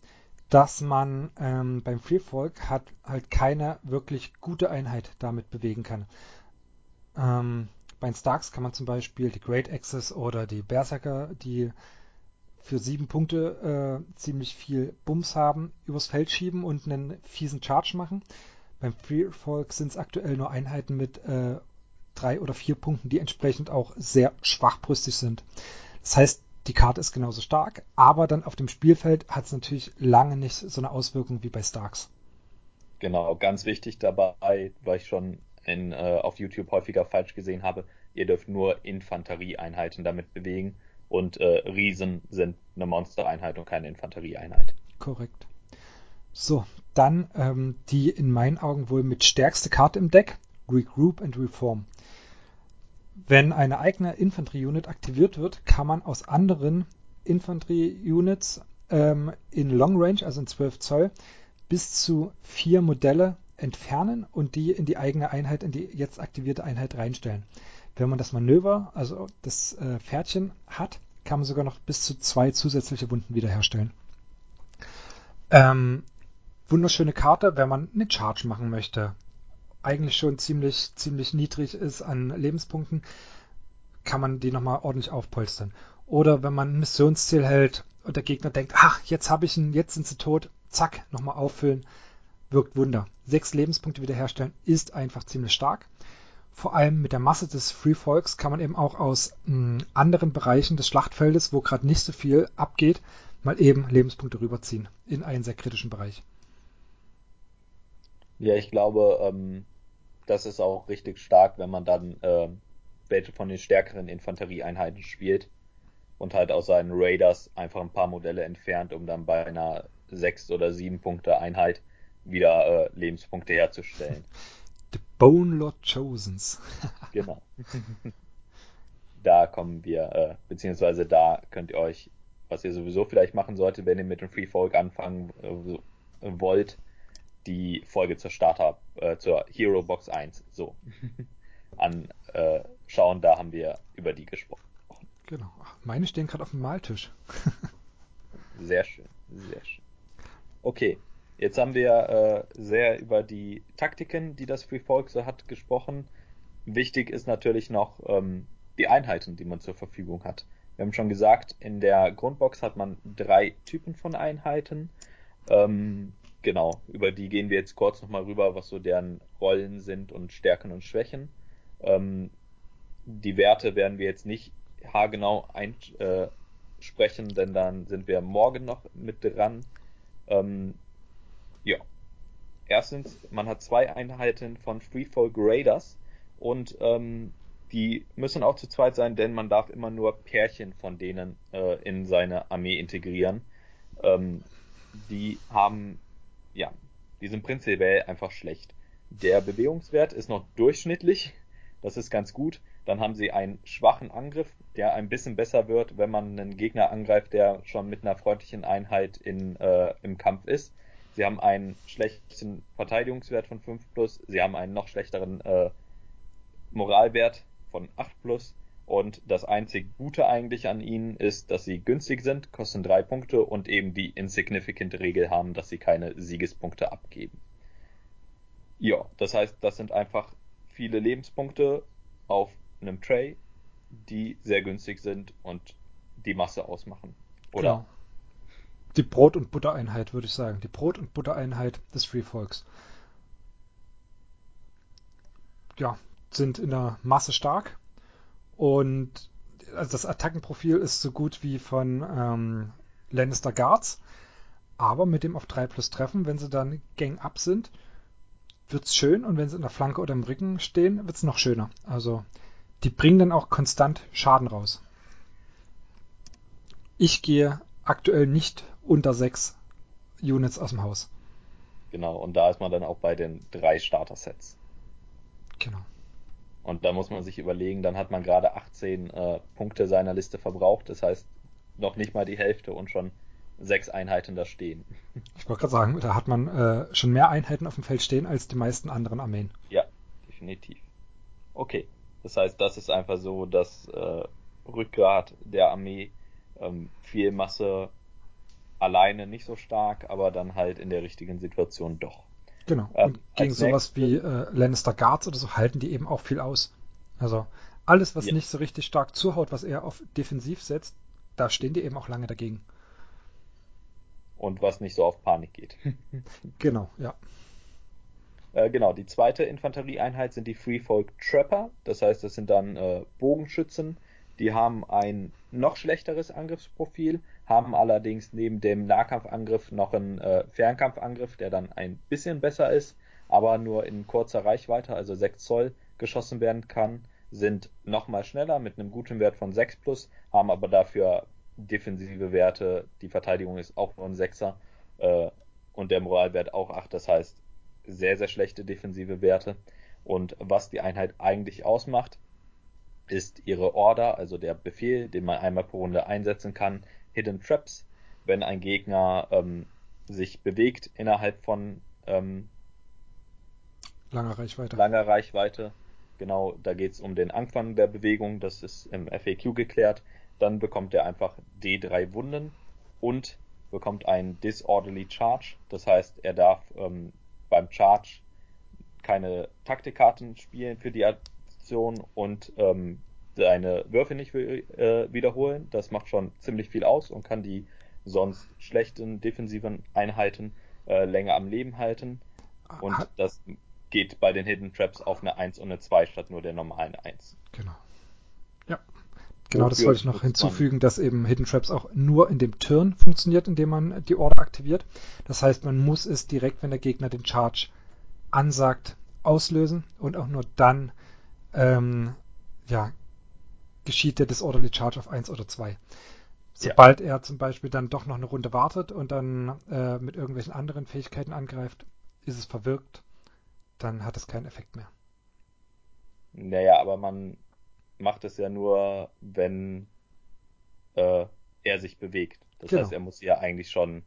dass man ähm, beim Freefolk hat halt keine wirklich gute Einheit damit bewegen kann. Ähm, bei den Starks kann man zum Beispiel die Great Axes oder die Berserker, die für sieben Punkte äh, ziemlich viel Bums haben, übers Feld schieben und einen fiesen Charge machen. Beim Freefolk sind es aktuell nur Einheiten mit äh, drei oder vier Punkten, die entsprechend auch sehr schwachbrüstig sind. Das heißt, die Karte ist genauso stark, aber dann auf dem Spielfeld hat es natürlich lange nicht so eine Auswirkung wie bei Starks.
Genau, ganz wichtig dabei, weil ich schon in, äh, auf YouTube häufiger falsch gesehen habe, ihr dürft nur Infanterieeinheiten damit bewegen und äh, Riesen sind eine Monstereinheit und keine Infanterieeinheit.
Korrekt. So, dann ähm, die in meinen Augen wohl mit stärkste Karte im Deck, Regroup and Reform. Wenn eine eigene Infanterie-Unit aktiviert wird, kann man aus anderen Infanterie-Units ähm, in Long Range, also in 12 Zoll, bis zu vier Modelle entfernen und die in die eigene Einheit, in die jetzt aktivierte Einheit reinstellen. Wenn man das Manöver, also das äh, Pferdchen hat, kann man sogar noch bis zu zwei zusätzliche Wunden wiederherstellen. Ähm, wunderschöne Karte, wenn man eine Charge machen möchte eigentlich schon ziemlich, ziemlich niedrig ist an Lebenspunkten, kann man die nochmal ordentlich aufpolstern. Oder wenn man ein Missionsziel hält und der Gegner denkt, ach, jetzt habe ich ihn, jetzt sind sie tot, zack, nochmal auffüllen, wirkt Wunder. Sechs Lebenspunkte wiederherstellen ist einfach ziemlich stark. Vor allem mit der Masse des Free Folks kann man eben auch aus mh, anderen Bereichen des Schlachtfeldes, wo gerade nicht so viel abgeht, mal eben Lebenspunkte rüberziehen in einen sehr kritischen Bereich.
Ja, ich glaube, ähm, das ist auch richtig stark, wenn man dann äh, welche von den stärkeren Infanterieeinheiten spielt und halt aus seinen Raiders einfach ein paar Modelle entfernt, um dann bei einer sechs oder sieben Punkte Einheit wieder äh, Lebenspunkte herzustellen. <laughs>
The Bone Lord Chosens. <laughs>
genau. da kommen wir, äh, beziehungsweise da könnt ihr euch, was ihr sowieso vielleicht machen solltet, wenn ihr mit dem Free Folk anfangen äh, wollt, die Folge zur Starter, äh, zur Hero Box 1 so <laughs> anschauen. Äh, da haben wir über die gesprochen.
Genau. Meine stehen gerade auf dem Maltisch. <laughs>
sehr schön, sehr schön. Okay, jetzt haben wir äh, sehr über die Taktiken, die das Free Folk so hat, gesprochen. Wichtig ist natürlich noch ähm, die Einheiten, die man zur Verfügung hat. Wir haben schon gesagt, in der Grundbox hat man drei Typen von Einheiten. Ähm, Genau, über die gehen wir jetzt kurz nochmal rüber, was so deren Rollen sind und Stärken und Schwächen. Ähm, die Werte werden wir jetzt nicht haargenau einsprechen, äh, denn dann sind wir morgen noch mit dran. Ähm, ja. Erstens, man hat zwei Einheiten von Freefall Raiders und ähm, die müssen auch zu zweit sein, denn man darf immer nur Pärchen von denen äh, in seine Armee integrieren. Ähm, die haben ja, die sind prinzipiell einfach schlecht. Der Bewegungswert ist noch durchschnittlich, das ist ganz gut. Dann haben sie einen schwachen Angriff, der ein bisschen besser wird, wenn man einen Gegner angreift, der schon mit einer freundlichen Einheit in, äh, im Kampf ist. Sie haben einen schlechten Verteidigungswert von 5 plus, sie haben einen noch schlechteren äh, Moralwert von 8 plus und das einzig Gute eigentlich an ihnen ist, dass sie günstig sind, kosten drei Punkte und eben die insignificant Regel haben, dass sie keine Siegespunkte abgeben. Ja, das heißt, das sind einfach viele Lebenspunkte auf einem Tray, die sehr günstig sind und die Masse ausmachen. Oder? Genau.
Die Brot- und Buttereinheit, würde ich sagen. Die Brot- und Buttereinheit des Free Folks. ja, sind in der Masse stark und also das Attackenprofil ist so gut wie von ähm, Lannister Guards, aber mit dem auf 3 plus Treffen, wenn sie dann Gang up sind, wird's schön und wenn sie in der Flanke oder im Rücken stehen, wird's noch schöner. Also die bringen dann auch konstant Schaden raus. Ich gehe aktuell nicht unter 6 Units aus dem Haus.
Genau, und da ist man dann auch bei den drei Starter-Sets.
Genau.
Und da muss man sich überlegen, dann hat man gerade 18 äh, Punkte seiner Liste verbraucht. Das heißt, noch nicht mal die Hälfte und schon sechs Einheiten da stehen.
Ich wollte gerade sagen, da hat man äh, schon mehr Einheiten auf dem Feld stehen als die meisten anderen Armeen.
Ja, definitiv. Okay, das heißt, das ist einfach so das äh, Rückgrat der Armee. Ähm, viel Masse alleine nicht so stark, aber dann halt in der richtigen Situation doch.
Genau. Ähm, und gegen sowas wie äh, Lannister Guards oder so halten die eben auch viel aus. Also alles, was ja. nicht so richtig stark zuhaut, was eher auf defensiv setzt, da stehen die eben auch lange dagegen.
Und was nicht so auf Panik geht. <laughs> <laughs>
genau, ja.
Äh, genau, die zweite Infanterieeinheit sind die Free Folk Trapper. Das heißt, das sind dann äh, Bogenschützen. Die haben ein noch schlechteres Angriffsprofil, haben allerdings neben dem Nahkampfangriff noch einen äh, Fernkampfangriff, der dann ein bisschen besser ist, aber nur in kurzer Reichweite, also 6 Zoll, geschossen werden kann, sind nochmal schneller mit einem guten Wert von 6 plus, haben aber dafür defensive Werte, die Verteidigung ist auch nur ein 6er äh, und der Moralwert auch 8, das heißt sehr, sehr schlechte defensive Werte. Und was die Einheit eigentlich ausmacht, ist ihre Order, also der Befehl, den man einmal pro Runde einsetzen kann, Hidden Traps, wenn ein Gegner ähm, sich bewegt innerhalb von ähm,
langer Reichweite.
Langer Reichweite. Genau, da geht es um den Anfang der Bewegung, das ist im FAQ geklärt. Dann bekommt er einfach D3 Wunden und bekommt einen Disorderly Charge. Das heißt, er darf ähm, beim Charge keine Taktikkarten spielen für die Aktion und ähm, seine Würfe nicht äh, wiederholen. Das macht schon ziemlich viel aus und kann die sonst schlechten defensiven Einheiten äh, länger am Leben halten. Und das geht bei den Hidden Traps auf eine 1 und eine 2 statt nur der normalen 1.
Genau. Ja. Genau, das wollte ich noch hinzufügen, dass eben Hidden Traps auch nur in dem Turn funktioniert, indem man die Order aktiviert. Das heißt, man muss es direkt, wenn der Gegner den Charge ansagt, auslösen und auch nur dann ähm, ja, geschieht der Disorderly Charge auf 1 oder 2. Sobald ja. er zum Beispiel dann doch noch eine Runde wartet und dann äh, mit irgendwelchen anderen Fähigkeiten angreift, ist es verwirkt, dann hat es keinen Effekt mehr.
Naja, aber man macht es ja nur, wenn äh, er sich bewegt. Das genau. heißt, er muss ja eigentlich schon,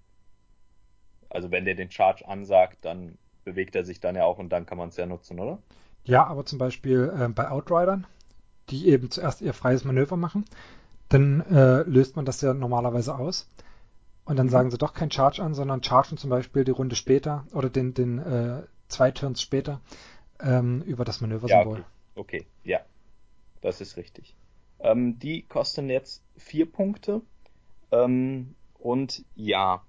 also wenn der den Charge ansagt, dann bewegt er sich dann ja auch und dann kann man es ja nutzen, oder?
Ja, aber zum Beispiel äh, bei Outridern, die eben zuerst ihr freies Manöver machen. Dann äh, löst man das ja normalerweise aus. Und dann mhm. sagen sie doch kein Charge an, sondern chargen zum Beispiel die Runde später oder den, den äh, zwei Turns später ähm, über das Manöversymbol.
Ja, okay. okay, ja. Das ist richtig. Ähm, die kosten jetzt vier Punkte. Ähm, und ja,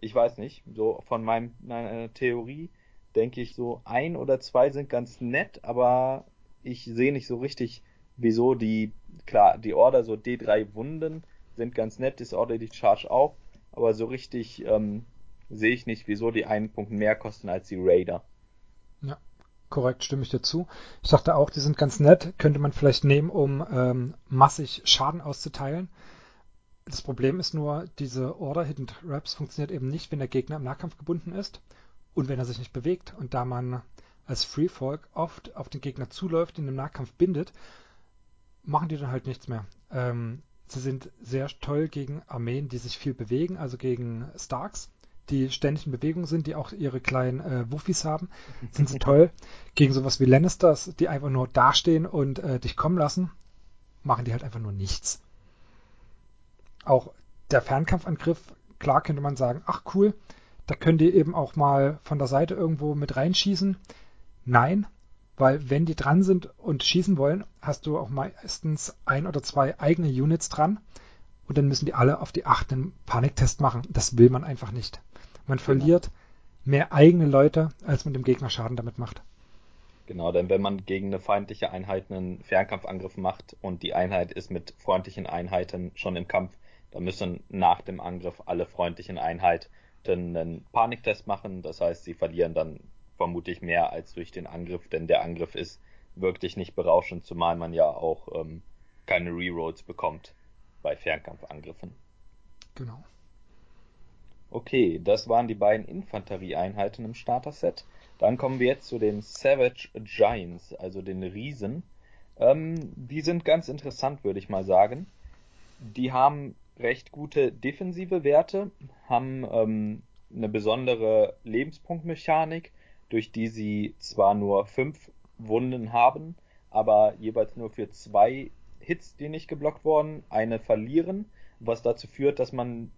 ich weiß nicht, so von meinem, meiner Theorie denke ich so, ein oder zwei sind ganz nett, aber ich sehe nicht so richtig, wieso die, klar, die Order, so D3 Wunden sind ganz nett, ist Order die Charge auch, aber so richtig ähm, sehe ich nicht, wieso die einen Punkt mehr kosten als die Raider.
Ja, korrekt, stimme ich dir zu. Ich dachte auch, die sind ganz nett, könnte man vielleicht nehmen, um ähm, massig Schaden auszuteilen. Das Problem ist nur, diese Order Hidden Traps funktioniert eben nicht, wenn der Gegner im Nahkampf gebunden ist und wenn er sich nicht bewegt. Und da man als Free Folk oft auf den Gegner zuläuft, ihn im Nahkampf bindet, machen die dann halt nichts mehr. Ähm, sie sind sehr toll gegen Armeen, die sich viel bewegen, also gegen Starks, die ständig in Bewegung sind, die auch ihre kleinen äh, Wuffis haben, <laughs> sind sie toll. Gegen sowas wie Lannisters, die einfach nur dastehen und äh, dich kommen lassen, machen die halt einfach nur nichts. Auch der Fernkampfangriff, klar könnte man sagen, ach cool, da könnt ihr eben auch mal von der Seite irgendwo mit reinschießen. Nein, weil wenn die dran sind und schießen wollen, hast du auch meistens ein oder zwei eigene Units dran und dann müssen die alle auf die acht einen Paniktest machen. Das will man einfach nicht. Man genau. verliert mehr eigene Leute, als man dem Gegner Schaden damit macht.
Genau, denn wenn man gegen eine feindliche Einheit einen Fernkampfangriff macht und die Einheit ist mit freundlichen Einheiten schon im Kampf, dann müssen nach dem Angriff alle freundlichen Einheiten einen Paniktest machen. Das heißt, sie verlieren dann vermutlich mehr als durch den Angriff, denn der Angriff ist wirklich nicht berauschend, zumal man ja auch ähm, keine Rerolls bekommt bei Fernkampfangriffen.
Genau.
Okay, das waren die beiden Infanterieeinheiten im Starter-Set. Dann kommen wir jetzt zu den Savage Giants, also den Riesen. Ähm, die sind ganz interessant, würde ich mal sagen. Die haben recht gute defensive Werte, haben ähm, eine besondere Lebenspunktmechanik, durch die sie zwar nur fünf Wunden haben, aber jeweils nur für zwei Hits, die nicht geblockt wurden, eine verlieren, was dazu führt, dass man,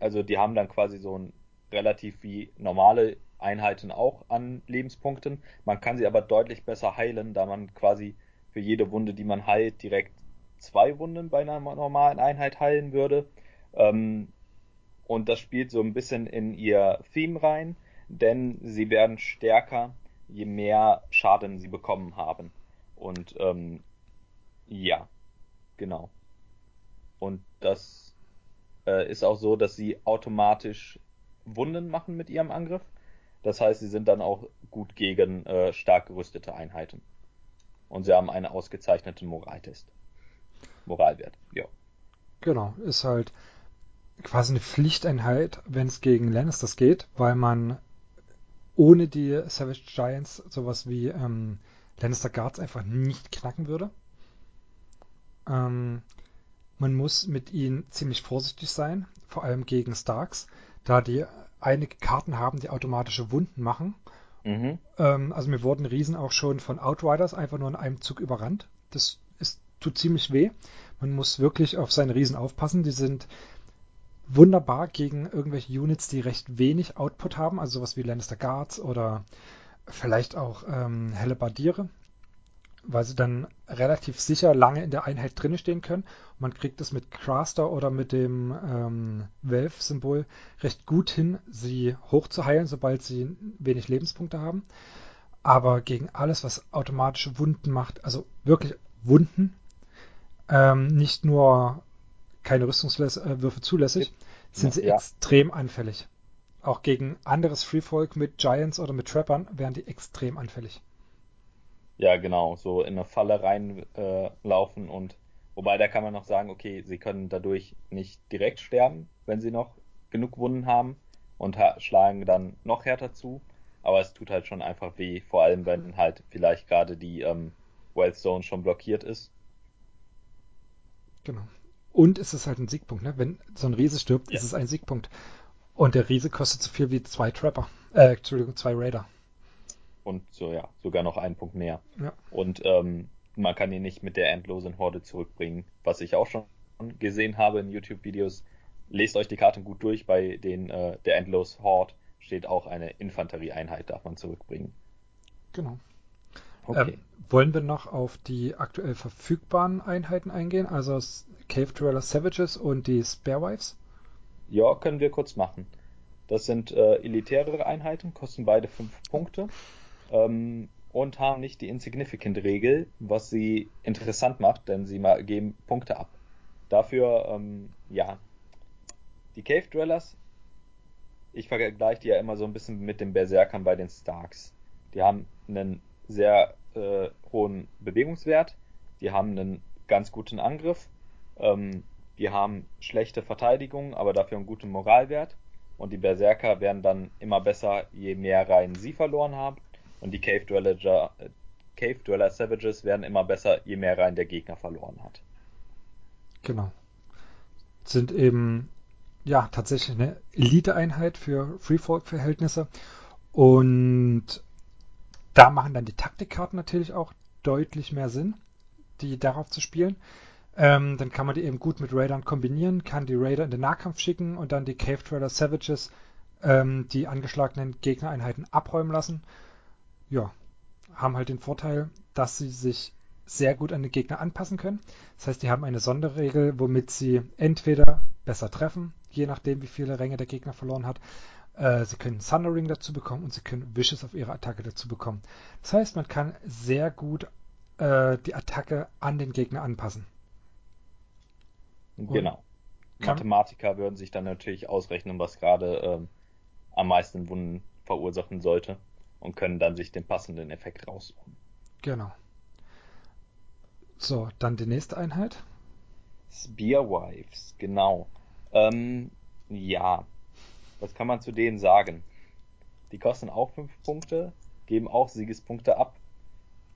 also die haben dann quasi so ein relativ wie normale Einheiten auch an Lebenspunkten. Man kann sie aber deutlich besser heilen, da man quasi für jede Wunde, die man heilt, direkt zwei Wunden bei einer normalen Einheit heilen würde. Ähm, und das spielt so ein bisschen in ihr Theme rein, denn sie werden stärker, je mehr Schaden sie bekommen haben. Und ähm, ja, genau. Und das äh, ist auch so, dass sie automatisch Wunden machen mit ihrem Angriff. Das heißt, sie sind dann auch gut gegen äh, stark gerüstete Einheiten. Und sie haben einen ausgezeichneten Moraltest. Moralwert, ja.
Genau, ist halt quasi eine Pflichteinheit, wenn es gegen Lannisters geht, weil man ohne die Savage Giants sowas wie ähm, Lannister Guards einfach nicht knacken würde. Ähm, man muss mit ihnen ziemlich vorsichtig sein, vor allem gegen Starks, da die einige Karten haben, die automatische Wunden machen. Mhm. Ähm, also mir wurden Riesen auch schon von Outriders einfach nur in einem Zug überrannt. Das ist, tut ziemlich weh. Man muss wirklich auf seine Riesen aufpassen. Die sind wunderbar gegen irgendwelche Units, die recht wenig Output haben, also sowas wie Lannister Guards oder vielleicht auch ähm, Hellebardiere, weil sie dann relativ sicher lange in der Einheit drinne stehen können. Man kriegt es mit Craster oder mit dem ähm, Valve-Symbol recht gut hin, sie hochzuheilen, sobald sie wenig Lebenspunkte haben. Aber gegen alles, was automatische Wunden macht, also wirklich Wunden, ähm, nicht nur keine Rüstungswürfe zulässig, sind sie ja. extrem anfällig. Auch gegen anderes Freefolk mit Giants oder mit Trappern wären die extrem anfällig.
Ja, genau, so in eine Falle reinlaufen äh, und wobei da kann man noch sagen, okay, sie können dadurch nicht direkt sterben, wenn sie noch genug Wunden haben und schlagen dann noch härter zu, aber es tut halt schon einfach weh, vor allem wenn halt vielleicht gerade die ähm, Wealth Zone schon blockiert ist.
Genau. Und es ist halt ein Siegpunkt, ne? Wenn so ein Riese stirbt, ja. ist es ein Siegpunkt. Und der Riese kostet so viel wie zwei Trapper. Äh, Entschuldigung, zwei Raider
und so ja, sogar noch einen Punkt mehr.
Ja.
Und ähm, man kann ihn nicht mit der endlosen Horde zurückbringen, was ich auch schon gesehen habe in YouTube-Videos. Lest euch die Karten gut durch, bei den äh, der Endlos Horde steht auch eine Infanterieeinheit, darf man zurückbringen.
Genau. Okay. Ähm, wollen wir noch auf die aktuell verfügbaren Einheiten eingehen, also Cave Dweller Savages und die Sparewives?
Ja, können wir kurz machen. Das sind äh, elitäre Einheiten, kosten beide 5 Punkte ähm, und haben nicht die Insignificant-Regel, was sie interessant macht, denn sie geben Punkte ab. Dafür, ähm, ja, die Cave Dwellers, ich vergleiche die ja immer so ein bisschen mit den Berserkern bei den Starks. Die haben einen sehr äh, hohen Bewegungswert, die haben einen ganz guten Angriff, ähm, die haben schlechte Verteidigung, aber dafür einen guten Moralwert. Und die Berserker werden dann immer besser, je mehr Reihen sie verloren haben. Und die Cave Dweller, Cave Dweller Savages werden immer besser, je mehr Reihen der Gegner verloren hat.
Genau. Sind eben ja tatsächlich eine Elite-Einheit für Freefolk-Verhältnisse. Und da machen dann die Taktikkarten natürlich auch deutlich mehr Sinn, die darauf zu spielen. Ähm, dann kann man die eben gut mit Raidern kombinieren, kann die Raider in den Nahkampf schicken und dann die Cave Dweller Savages ähm, die angeschlagenen Gegnereinheiten abräumen lassen ja, haben halt den Vorteil, dass sie sich sehr gut an den Gegner anpassen können. Das heißt, die haben eine Sonderregel, womit sie entweder besser treffen, je nachdem, wie viele Ränge der Gegner verloren hat, sie können Thundering dazu bekommen und sie können Wishes auf ihre Attacke dazu bekommen. Das heißt, man kann sehr gut äh, die Attacke an den Gegner anpassen.
Genau. Mathematiker würden sich dann natürlich ausrechnen, was gerade ähm, am meisten Wunden verursachen sollte und können dann sich den passenden Effekt raussuchen.
Genau. So, dann die nächste Einheit.
Spearwives, genau. Ähm, ja, was kann man zu denen sagen? Die kosten auch 5 Punkte, geben auch Siegespunkte ab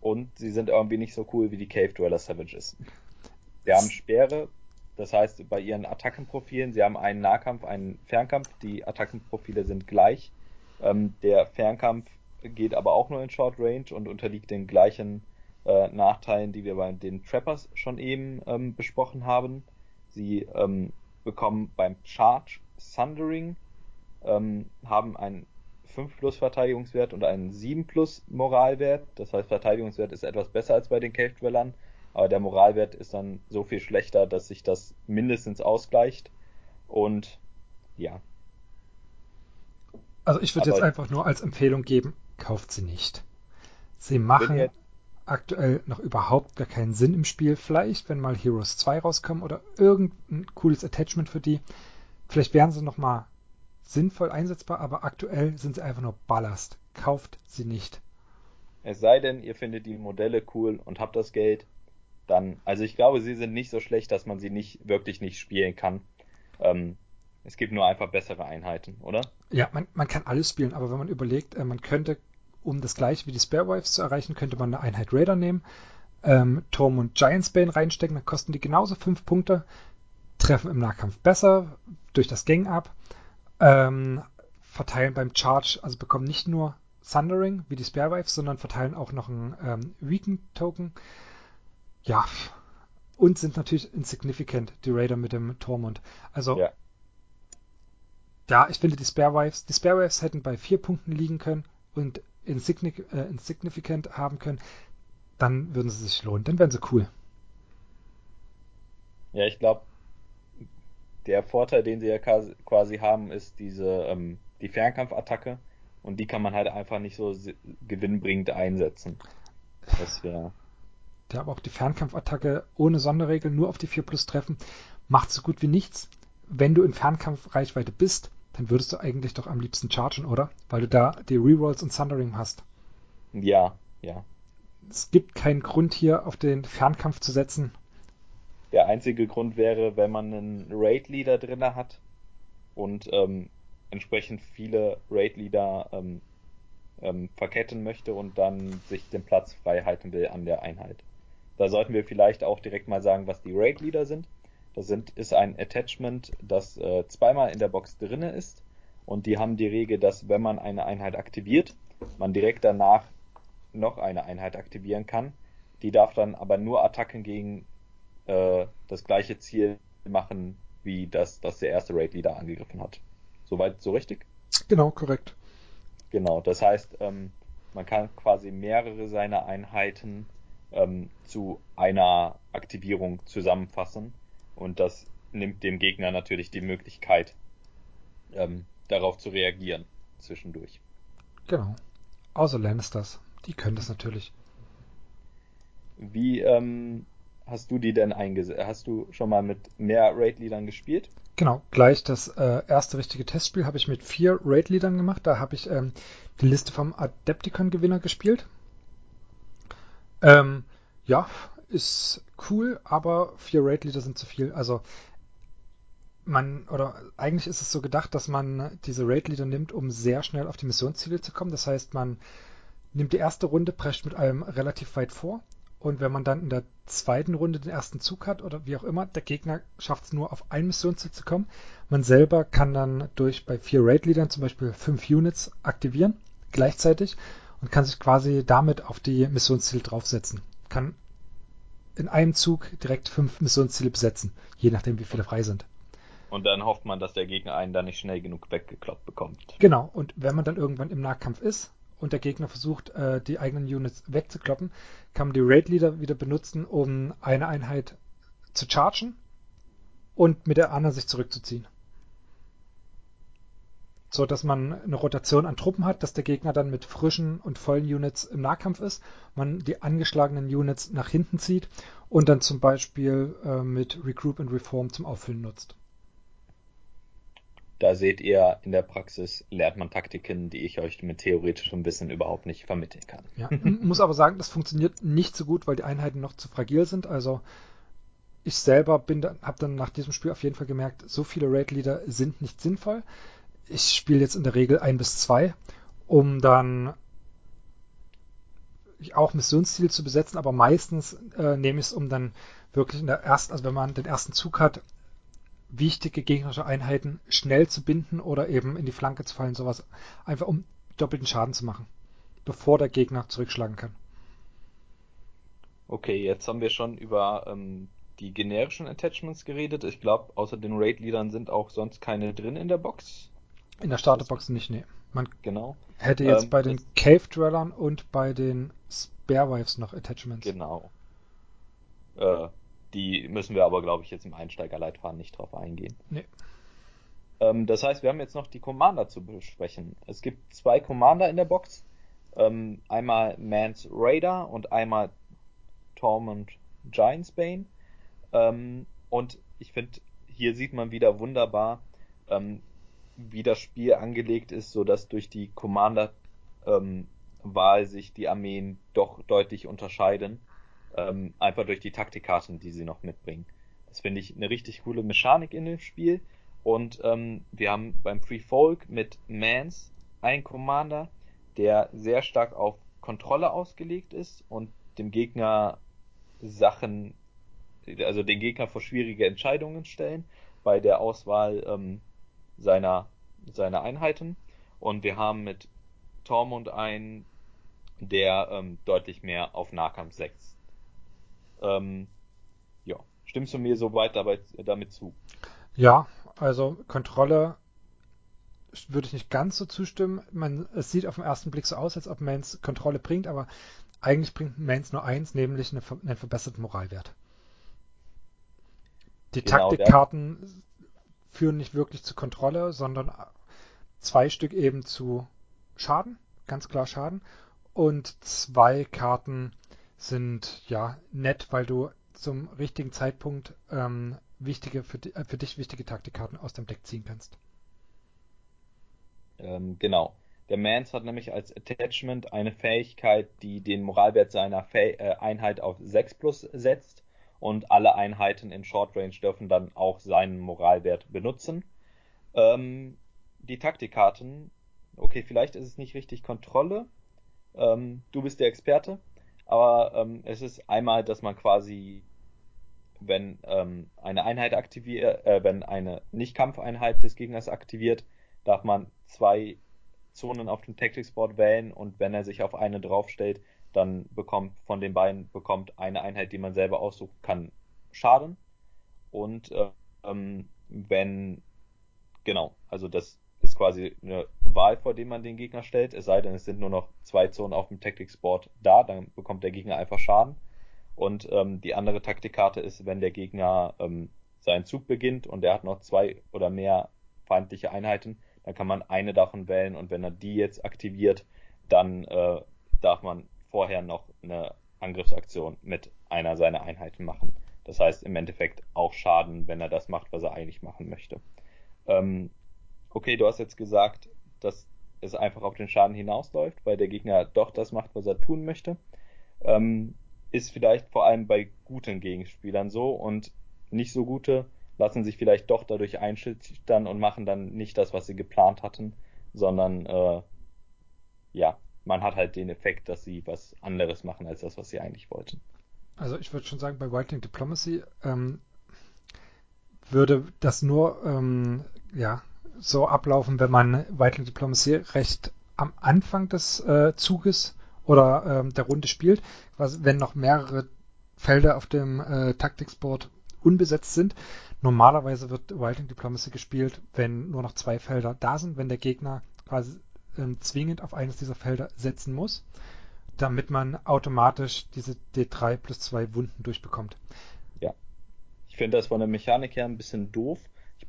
und sie sind irgendwie nicht so cool wie die Cave Dweller Savages. Sie haben Speere, das heißt bei ihren Attackenprofilen, sie haben einen Nahkampf, einen Fernkampf, die Attackenprofile sind gleich. Ähm, der Fernkampf geht aber auch nur in Short Range und unterliegt den gleichen äh, Nachteilen, die wir bei den Trappers schon eben ähm, besprochen haben. Sie ähm, bekommen beim Charge Sundering, ähm, haben einen 5 plus Verteidigungswert und einen 7 plus Moralwert. Das heißt, Verteidigungswert ist etwas besser als bei den Cave Dwellern, aber der Moralwert ist dann so viel schlechter, dass sich das mindestens ausgleicht. Und ja.
Also ich würde jetzt einfach nur als Empfehlung geben, kauft sie nicht. Sie machen aktuell noch überhaupt gar keinen Sinn im Spiel. Vielleicht, wenn mal Heroes 2 rauskommen oder irgendein cooles Attachment für die. Vielleicht wären sie nochmal sinnvoll einsetzbar, aber aktuell sind sie einfach nur Ballast. Kauft sie nicht.
Es sei denn, ihr findet die Modelle cool und habt das Geld, dann, also ich glaube, sie sind nicht so schlecht, dass man sie nicht wirklich nicht spielen kann. Ähm, es gibt nur einfach bessere Einheiten, oder?
Ja, man, man kann alles spielen, aber wenn man überlegt, äh, man könnte um das gleiche wie die Sparewives zu erreichen, könnte man eine Einheit Raider nehmen, ähm, Turm und Giantsbane reinstecken, dann kosten die genauso 5 Punkte, treffen im Nahkampf besser durch das Gang ab, ähm, verteilen beim Charge, also bekommen nicht nur Thundering wie die Sparewives, sondern verteilen auch noch einen ähm, Weaken-Token. Ja, und sind natürlich insignificant, die Raider mit dem Tormund. Also, ja. ja, ich finde die Sparewives, die Sparewives hätten bei 4 Punkten liegen können und insignific äh, insignificant haben können, dann würden sie sich lohnen. Dann wären sie cool.
Ja, ich glaube, der Vorteil, den sie ja quasi haben, ist diese ähm, die Fernkampfattacke und die kann man halt einfach nicht so gewinnbringend einsetzen. Das wäre.
Ja, aber auch die Fernkampfattacke ohne Sonderregel nur auf die 4 plus treffen macht so gut wie nichts. Wenn du in Fernkampfreichweite bist, dann würdest du eigentlich doch am liebsten chargen, oder? Weil du da die Rerolls und Thundering hast.
Ja, ja.
Es gibt keinen Grund hier auf den Fernkampf zu setzen.
Der einzige Grund wäre, wenn man einen Raid-Leader drin hat und ähm, entsprechend viele Raid-Leader ähm, ähm, verketten möchte und dann sich den Platz frei halten will an der Einheit. Da sollten wir vielleicht auch direkt mal sagen, was die Raid-Leader sind. Das sind, ist ein Attachment, das äh, zweimal in der Box drinne ist. Und die haben die Regel, dass wenn man eine Einheit aktiviert, man direkt danach noch eine Einheit aktivieren kann. Die darf dann aber nur Attacken gegen äh, das gleiche Ziel machen, wie das, das der erste Raid Leader angegriffen hat. Soweit so richtig?
Genau, korrekt.
Genau, das heißt, ähm, man kann quasi mehrere seiner Einheiten ähm, zu einer Aktivierung zusammenfassen und das nimmt dem Gegner natürlich die Möglichkeit, ähm, darauf zu reagieren zwischendurch.
Genau. Außer Lannisters. Die können das natürlich.
Wie ähm, hast du die denn eingesetzt? Hast du schon mal mit mehr Raid-Leadern gespielt?
Genau, gleich das äh, erste richtige Testspiel habe ich mit vier Raid-Leadern gemacht. Da habe ich ähm, die Liste vom Adepticon-Gewinner gespielt. Ähm, ja, ist cool, aber vier Raid-Leader sind zu viel. Also man, oder eigentlich ist es so gedacht, dass man diese Raid-Leader nimmt, um sehr schnell auf die Missionsziele zu kommen. Das heißt, man nimmt die erste Runde, prescht mit allem relativ weit vor. Und wenn man dann in der zweiten Runde den ersten Zug hat oder wie auch immer, der Gegner schafft es nur auf ein Missionsziel zu kommen. Man selber kann dann durch bei vier Raid-Leadern zum Beispiel fünf Units aktivieren gleichzeitig und kann sich quasi damit auf die Missionsziele draufsetzen. Kann in einem Zug direkt fünf Missionsziele besetzen, je nachdem wie viele frei sind.
Und dann hofft man, dass der Gegner einen da nicht schnell genug weggekloppt bekommt.
Genau, und wenn man dann irgendwann im Nahkampf ist und der Gegner versucht, äh, die eigenen Units wegzukloppen, kann man die Raid Leader wieder benutzen, um eine Einheit zu chargen und mit der anderen sich zurückzuziehen. so dass man eine Rotation an Truppen hat, dass der Gegner dann mit frischen und vollen Units im Nahkampf ist, man die angeschlagenen Units nach hinten zieht und dann zum Beispiel äh, mit Regroup und Reform zum Auffüllen nutzt.
Da seht ihr, in der Praxis lernt man Taktiken, die ich euch mit theoretischem Wissen überhaupt nicht vermitteln kann.
Ja, muss aber sagen, das funktioniert nicht so gut, weil die Einheiten noch zu fragil sind. Also ich selber bin, habe dann nach diesem Spiel auf jeden Fall gemerkt, so viele Raid-Leader sind nicht sinnvoll ich spiele jetzt in der Regel ein bis zwei, um dann auch Missionsziel zu besetzen, aber meistens äh, nehme ich es, um dann wirklich in der ersten, also wenn man den ersten Zug hat, wichtige gegnerische Einheiten schnell zu binden oder eben in die Flanke zu fallen, sowas, einfach um doppelten Schaden zu machen, bevor der Gegner zurückschlagen kann.
Okay, jetzt haben wir schon über ähm, die generischen Attachments geredet. Ich glaube, außer den Raid-Leadern sind auch sonst keine drin in der Box.
In der Starterbox nicht, nee.
Man genau.
hätte jetzt ähm, bei den Cave Dwellern und bei den Sparewives noch Attachments.
Genau. Äh, die müssen wir aber, glaube ich, jetzt im Einsteigerleitfaden nicht drauf eingehen.
Nee.
Ähm, das heißt, wir haben jetzt noch die Commander zu besprechen. Es gibt zwei Commander in der Box. Ähm, einmal Mans Raider und einmal Tormund Giantsbane. Ähm, und ich finde, hier sieht man wieder wunderbar, ähm, wie das Spiel angelegt ist, so dass durch die Commander ähm, sich die Armeen doch deutlich unterscheiden, ähm, einfach durch die Taktikkarten, die sie noch mitbringen. Das finde ich eine richtig coole Mechanik in dem Spiel. Und ähm, wir haben beim Free Folk mit Mans einen Commander, der sehr stark auf Kontrolle ausgelegt ist und dem Gegner Sachen, also den Gegner vor schwierige Entscheidungen stellen bei der Auswahl ähm, seiner, seiner Einheiten. Und wir haben mit Tormund einen, der ähm, deutlich mehr auf Nahkampf setzt. Ähm, ja, stimmst du mir soweit dabei, damit zu?
Ja, also Kontrolle würde ich nicht ganz so zustimmen. Man, es sieht auf den ersten Blick so aus, als ob Mans Kontrolle bringt, aber eigentlich bringt Mans nur eins, nämlich eine, einen verbesserten Moralwert. Die genau, Taktikkarten führen nicht wirklich zu Kontrolle, sondern zwei Stück eben zu Schaden, ganz klar Schaden. Und zwei Karten sind ja nett, weil du zum richtigen Zeitpunkt ähm, wichtige für, äh, für, dich wichtige Taktikkarten aus dem Deck ziehen kannst.
Ähm, genau. Der Mans hat nämlich als Attachment eine Fähigkeit, die den Moralwert seiner Fäh äh, Einheit auf 6 plus setzt und alle Einheiten in Short Range dürfen dann auch seinen Moralwert benutzen. Ähm, die Taktikkarten, okay, vielleicht ist es nicht richtig Kontrolle. Ähm, du bist der Experte, aber ähm, es ist einmal, dass man quasi, wenn ähm, eine Einheit aktiviert, äh, wenn eine Nicht-Kampfeinheit des Gegners aktiviert, darf man zwei Zonen auf dem Tactics Board wählen und wenn er sich auf eine draufstellt, dann bekommt von den beiden bekommt eine Einheit, die man selber aussucht, kann Schaden. Und ähm, wenn genau, also das quasi eine Wahl, vor dem man den Gegner stellt, es sei denn, es sind nur noch zwei Zonen auf dem Tactics Board da, dann bekommt der Gegner einfach Schaden. Und ähm, die andere Taktikkarte ist, wenn der Gegner ähm, seinen Zug beginnt und er hat noch zwei oder mehr feindliche Einheiten, dann kann man eine davon wählen und wenn er die jetzt aktiviert, dann äh, darf man vorher noch eine Angriffsaktion mit einer seiner Einheiten machen. Das heißt im Endeffekt auch Schaden, wenn er das macht, was er eigentlich machen möchte. Ähm, okay, du hast jetzt gesagt, dass es einfach auf den Schaden hinausläuft, weil der Gegner doch das macht, was er tun möchte. Ähm, ist vielleicht vor allem bei guten Gegenspielern so und nicht so gute lassen sich vielleicht doch dadurch einschüchtern und machen dann nicht das, was sie geplant hatten, sondern äh, ja, man hat halt den Effekt, dass sie was anderes machen als das, was sie eigentlich wollten.
Also ich würde schon sagen, bei Whiteling Diplomacy ähm, würde das nur ähm, ja, so ablaufen, wenn man Whiteling Diplomacy recht am Anfang des äh, Zuges oder ähm, der Runde spielt, was, wenn noch mehrere Felder auf dem äh, Taktiksboard unbesetzt sind. Normalerweise wird Whiteling Diplomacy gespielt, wenn nur noch zwei Felder da sind, wenn der Gegner quasi ähm, zwingend auf eines dieser Felder setzen muss, damit man automatisch diese D3 plus 2 Wunden durchbekommt.
Ja. Ich finde das von der Mechanik her ein bisschen doof.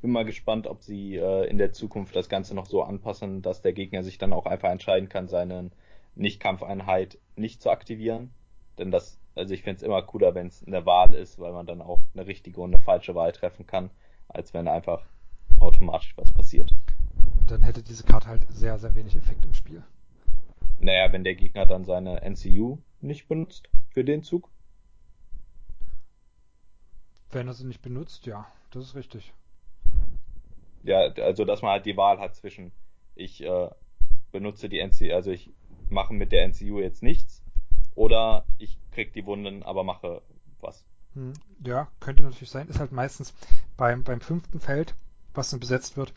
Ich bin mal gespannt, ob sie äh, in der Zukunft das Ganze noch so anpassen, dass der Gegner sich dann auch einfach entscheiden kann, seine Nicht-Kampfeinheit nicht zu aktivieren. Denn das, also ich finde es immer cooler, wenn es eine Wahl ist, weil man dann auch eine richtige und eine falsche Wahl treffen kann, als wenn einfach automatisch was passiert.
Dann hätte diese Karte halt sehr, sehr wenig Effekt im Spiel.
Naja, wenn der Gegner dann seine NCU nicht benutzt für den Zug.
Wenn er sie nicht benutzt, ja, das ist richtig.
Ja, also dass man halt die Wahl hat zwischen ich äh, benutze die NCU, also ich mache mit der NCU jetzt nichts oder ich krieg die Wunden, aber mache was.
Hm, ja, könnte natürlich sein. Ist halt meistens beim, beim fünften Feld, was dann besetzt wird,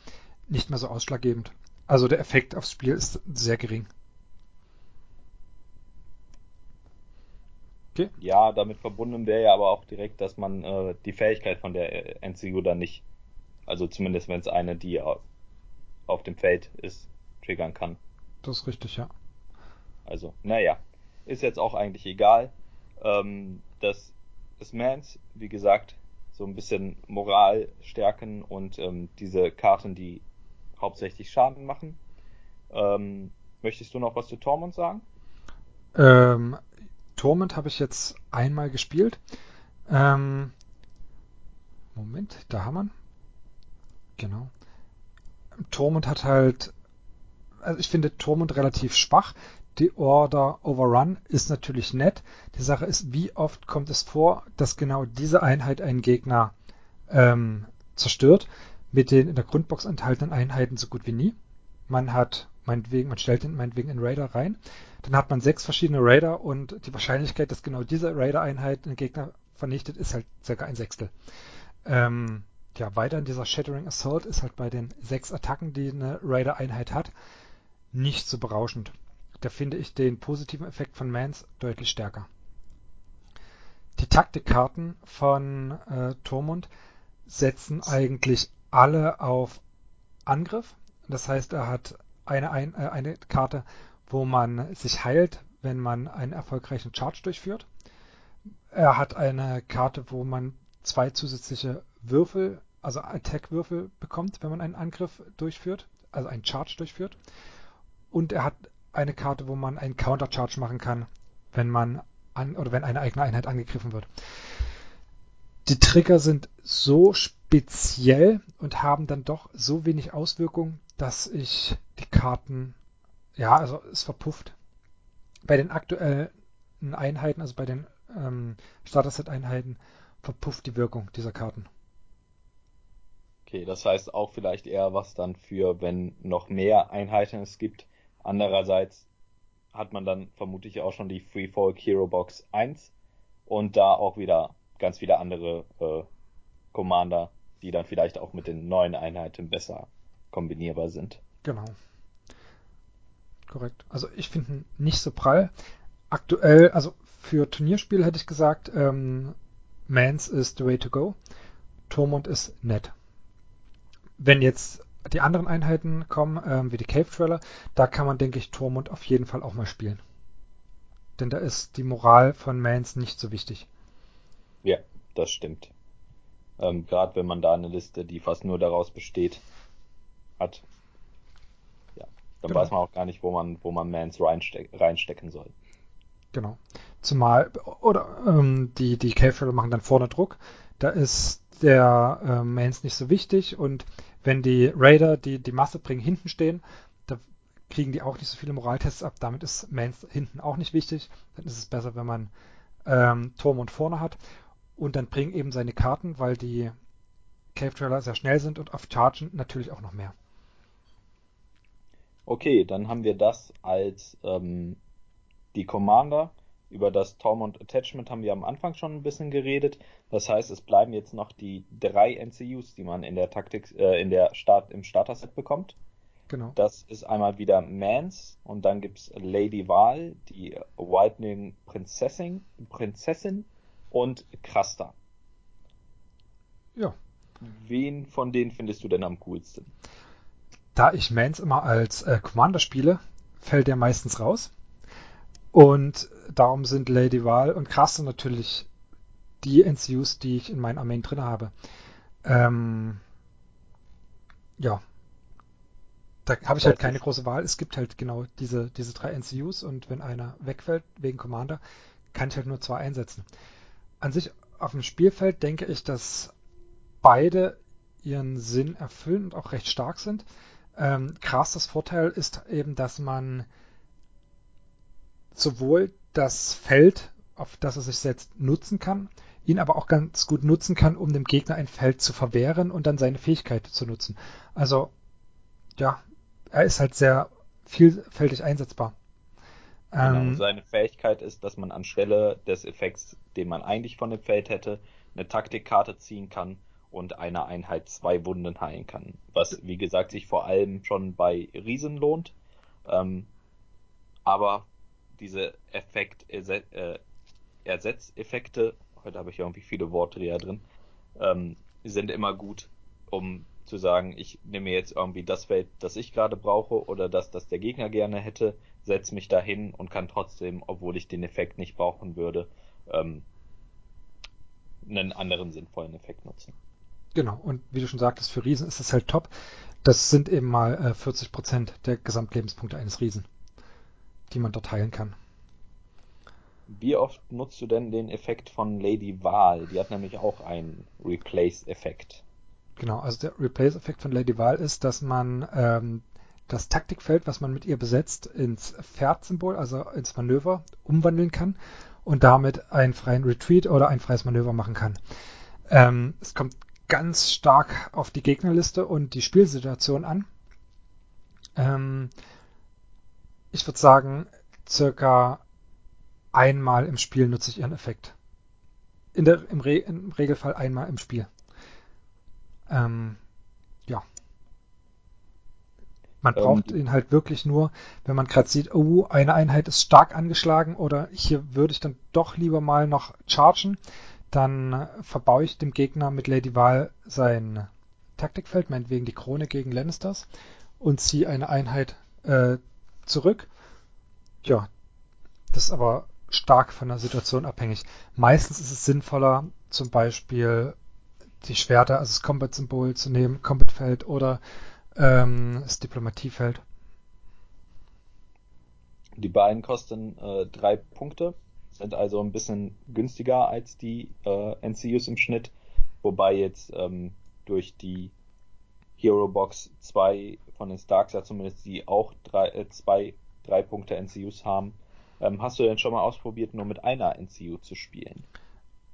nicht mehr so ausschlaggebend. Also der Effekt aufs Spiel ist sehr gering.
Okay. Ja, damit verbunden wäre ja aber auch direkt, dass man äh, die Fähigkeit von der äh, NCU dann nicht, also zumindest wenn es eine, die auf dem Feld ist, triggern kann.
Das ist richtig, ja.
Also, naja, ist jetzt auch eigentlich egal. Ähm, das ist Mans, wie gesagt, so ein bisschen Moral stärken und ähm, diese Karten, die hauptsächlich Schaden machen. Ähm, möchtest du noch was zu Tormund sagen?
Ähm, Torment habe ich jetzt einmal gespielt. Ähm, Moment, da haben wir. Genau. Torment hat halt, also ich finde Torment relativ schwach. Die Order Overrun ist natürlich nett. Die Sache ist, wie oft kommt es vor, dass genau diese Einheit einen Gegner ähm, zerstört? Mit den in der Grundbox enthaltenen Einheiten so gut wie nie. Man hat meinetwegen, man stellt ihn meinetwegen in Raider rein. Dann hat man sechs verschiedene Raider und die Wahrscheinlichkeit, dass genau diese Raider-Einheit einen Gegner vernichtet, ist halt circa ein Sechstel. Ähm, ja, weiter in dieser Shattering Assault ist halt bei den sechs Attacken, die eine Raider-Einheit hat, nicht so berauschend. Da finde ich den positiven Effekt von Mans deutlich stärker. Die Taktikkarten von äh, Tormund setzen eigentlich alle auf Angriff. Das heißt, er hat eine, ein, äh, eine Karte, wo man sich heilt, wenn man einen erfolgreichen Charge durchführt. Er hat eine Karte, wo man zwei zusätzliche Würfel, also Attack-Würfel bekommt, wenn man einen Angriff durchführt, also einen Charge durchführt. Und er hat eine Karte, wo man einen Counter-Charge machen kann, wenn man an, oder wenn eine eigene Einheit angegriffen wird. Die Trigger sind so speziell und haben dann doch so wenig Auswirkungen, dass ich die Karten, ja, also es verpufft. Bei den aktuellen Einheiten, also bei den ähm, Starter-Set-Einheiten, verpufft die Wirkung dieser Karten.
Okay, das heißt auch vielleicht eher was dann für, wenn noch mehr Einheiten es gibt, Andererseits hat man dann vermutlich auch schon die Free Folk Hero Box 1 und da auch wieder ganz viele andere äh, Commander, die dann vielleicht auch mit den neuen Einheiten besser kombinierbar sind.
Genau. Korrekt. Also ich finde nicht so prall. Aktuell, also für Turnierspiel hätte ich gesagt, ähm, Mans ist the way to go. Tormund ist nett. Wenn jetzt die anderen Einheiten kommen, ähm, wie die Cave Trailer, da kann man, denke ich, Tormund auf jeden Fall auch mal spielen. Denn da ist die Moral von Mans nicht so wichtig.
Ja, das stimmt. Ähm, Gerade wenn man da eine Liste, die fast nur daraus besteht, hat. Ja, dann genau. weiß man auch gar nicht, wo man, wo man Mans reinste reinstecken soll.
Genau. Zumal, oder ähm, die, die Cave Trailer machen dann vorne Druck. Da ist der äh, Mans nicht so wichtig und wenn die Raider, die die Masse bringen, hinten stehen, da kriegen die auch nicht so viele Moraltests ab. Damit ist Mans hinten auch nicht wichtig. Dann ist es besser, wenn man ähm, Tormund vorne hat. Und dann bringen eben seine Karten, weil die Cave Trailer sehr schnell sind und auf Chargen natürlich auch noch mehr.
Okay, dann haben wir das als ähm, die Commander. Über das Tormund Attachment haben wir am Anfang schon ein bisschen geredet. Das heißt, es bleiben jetzt noch die drei NCUs, die man in der Taktik, äh, in der Start, im Starter-Set bekommt.
Genau.
Das ist einmal wieder Mans und dann gibt's Lady Val, die Whitening Prinzessin, Prinzessin und Krasta.
Ja.
Wen von denen findest du denn am coolsten?
Da ich Mans immer als äh, Commander spiele, fällt der meistens raus. Und darum sind Lady Val und Krasse natürlich die NCUs, die ich in meinen Armeen drin habe. Ähm, ja, da habe ich halt keine große Wahl. Es gibt halt genau diese, diese drei NCUs und wenn einer wegfällt wegen Commander, kann ich halt nur zwei einsetzen. An sich auf dem Spielfeld denke ich, dass beide ihren Sinn erfüllen und auch recht stark sind. Ähm, das Vorteil ist eben, dass man sowohl das Feld, auf das er sich setzt, nutzen kann, ihn aber auch ganz gut nutzen kann, um dem Gegner ein Feld zu verwehren und dann seine Fähigkeit zu nutzen. Also, ja, er ist halt sehr vielfältig einsetzbar.
Genau, ähm, seine Fähigkeit ist, dass man anstelle des Effekts, den man eigentlich von dem Feld hätte, eine Taktikkarte ziehen kann und einer Einheit zwei Wunden heilen kann. Was, wie gesagt, sich vor allem schon bei Riesen lohnt. Ähm, aber diese Effekt, äh, Ersetzeffekte, heute habe ich irgendwie viele Wortdreher drin, ähm, sind immer gut, um zu sagen, ich nehme jetzt irgendwie das Feld, das ich gerade brauche oder das, das der Gegner gerne hätte, setze mich dahin und kann trotzdem, obwohl ich den Effekt nicht brauchen würde, ähm, einen anderen sinnvollen Effekt nutzen.
Genau, und wie du schon sagtest, für Riesen ist das halt top. Das sind eben mal äh, 40% der Gesamtlebenspunkte eines Riesen, die man dort heilen kann.
Wie oft nutzt du denn den Effekt von Lady Wahl? Die hat nämlich auch einen Replace-Effekt.
Genau, also der Replace-Effekt von Lady Wahl ist, dass man ähm, das Taktikfeld, was man mit ihr besetzt, ins Pferd-Symbol, also ins Manöver, umwandeln kann und damit einen freien Retreat oder ein freies Manöver machen kann. Ähm, es kommt ganz stark auf die Gegnerliste und die Spielsituation an. Ähm, ich würde sagen, circa einmal im Spiel nutze ich ihren Effekt. In der, im, Re im Regelfall einmal im Spiel. Ähm, ja. Man ähm, braucht ihn halt wirklich nur, wenn man gerade sieht, oh, eine Einheit ist stark angeschlagen oder hier würde ich dann doch lieber mal noch chargen, dann verbaue ich dem Gegner mit Lady Val sein Taktikfeld, meinetwegen die Krone gegen Lannisters und ziehe eine Einheit äh, zurück. Ja, das ist aber stark von der Situation abhängig. Meistens ist es sinnvoller, zum Beispiel die Schwerter, also das Combat-Symbol zu nehmen, Combat-Feld oder ähm, das Diplomatiefeld.
Die beiden kosten äh, drei Punkte, sind also ein bisschen günstiger als die äh, NCUs im Schnitt, wobei jetzt ähm, durch die Hero Box 2 von den Starks ja zumindest die auch drei, äh, zwei drei Punkte NCUs haben, ähm, hast du denn schon mal ausprobiert, nur mit einer NCU zu spielen?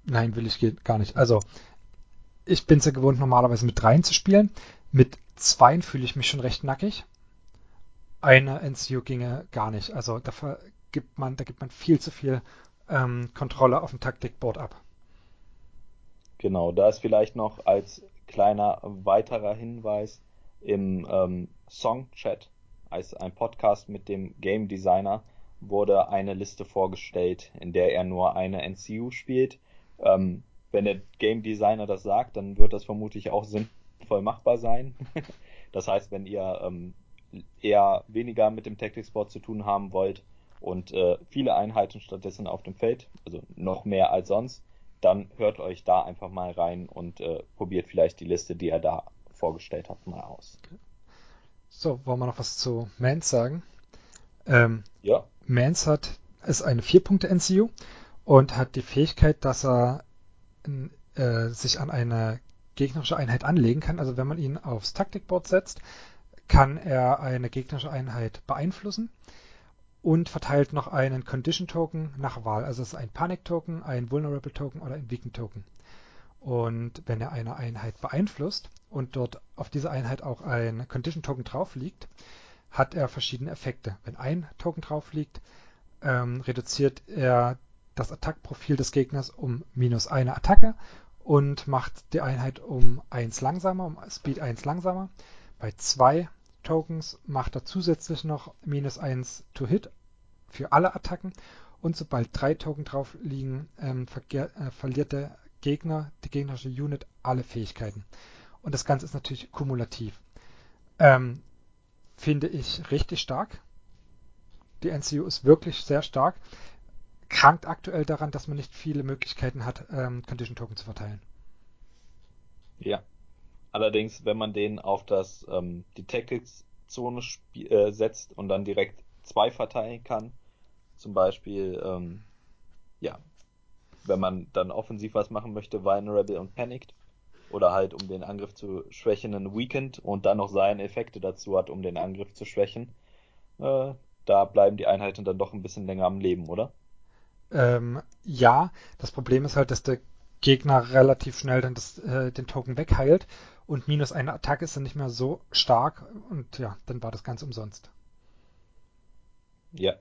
Nein, will ich gar nicht. Also, ich bin es ja gewohnt, normalerweise mit dreien zu spielen. Mit zweien fühle ich mich schon recht nackig. Eine NCU ginge gar nicht. Also, da gibt man, da gibt man viel zu viel ähm, Kontrolle auf dem Taktikboard ab.
Genau, da ist vielleicht noch als kleiner weiterer Hinweis im ähm, Song-Chat, als ein Podcast mit dem Game Designer, wurde eine Liste vorgestellt, in der er nur eine NCU spielt. Ähm, wenn der Game Designer das sagt, dann wird das vermutlich auch sinnvoll machbar sein. <laughs> das heißt, wenn ihr ähm, eher weniger mit dem Tactics Board zu tun haben wollt und äh, viele Einheiten stattdessen auf dem Feld, also noch mehr als sonst, dann hört euch da einfach mal rein und äh, probiert vielleicht die Liste, die er da vorgestellt hat, mal aus.
So, wollen wir noch was zu Mans sagen? Ähm, ja. Mans hat, ist eine 4-Punkte-NCU und hat die Fähigkeit, dass er äh, sich an eine gegnerische Einheit anlegen kann. Also wenn man ihn aufs Taktikboard setzt, kann er eine gegnerische Einheit beeinflussen und verteilt noch einen Condition Token nach Wahl. Also es ist ein Panic Token, ein Vulnerable Token oder ein Weaken Token. Und wenn er eine Einheit beeinflusst und dort auf diese Einheit auch ein Condition Token drauf liegt, hat er verschiedene Effekte. Wenn ein Token drauf liegt, ähm, reduziert er das Attackprofil des Gegners um minus eine Attacke und macht die Einheit um 1 langsamer, um Speed 1 langsamer. Bei zwei Tokens macht er zusätzlich noch minus 1 to Hit für alle Attacken und sobald drei Token drauf liegen, ähm, äh, verliert der Gegner, die gegnerische Unit, alle Fähigkeiten. Und das Ganze ist natürlich kumulativ. Ähm, finde ich richtig stark. Die NCU ist wirklich sehr stark. Krankt aktuell daran, dass man nicht viele Möglichkeiten hat, ähm, Condition Token zu verteilen.
Ja. Allerdings, wenn man den auf das ähm, die Tactics-Zone äh, setzt und dann direkt zwei verteilen kann, zum Beispiel, ähm, ja, wenn man dann offensiv was machen möchte, Vulnerable und Panicked, oder halt um den Angriff zu schwächen, einen Weekend und dann noch seine Effekte dazu hat, um den Angriff zu schwächen, äh, da bleiben die Einheiten dann doch ein bisschen länger am Leben, oder?
Ähm, ja, das Problem ist halt, dass der Gegner relativ schnell dann das, äh, den Token wegheilt und minus eine Attacke ist dann nicht mehr so stark und ja, dann war das Ganze umsonst.
Ja,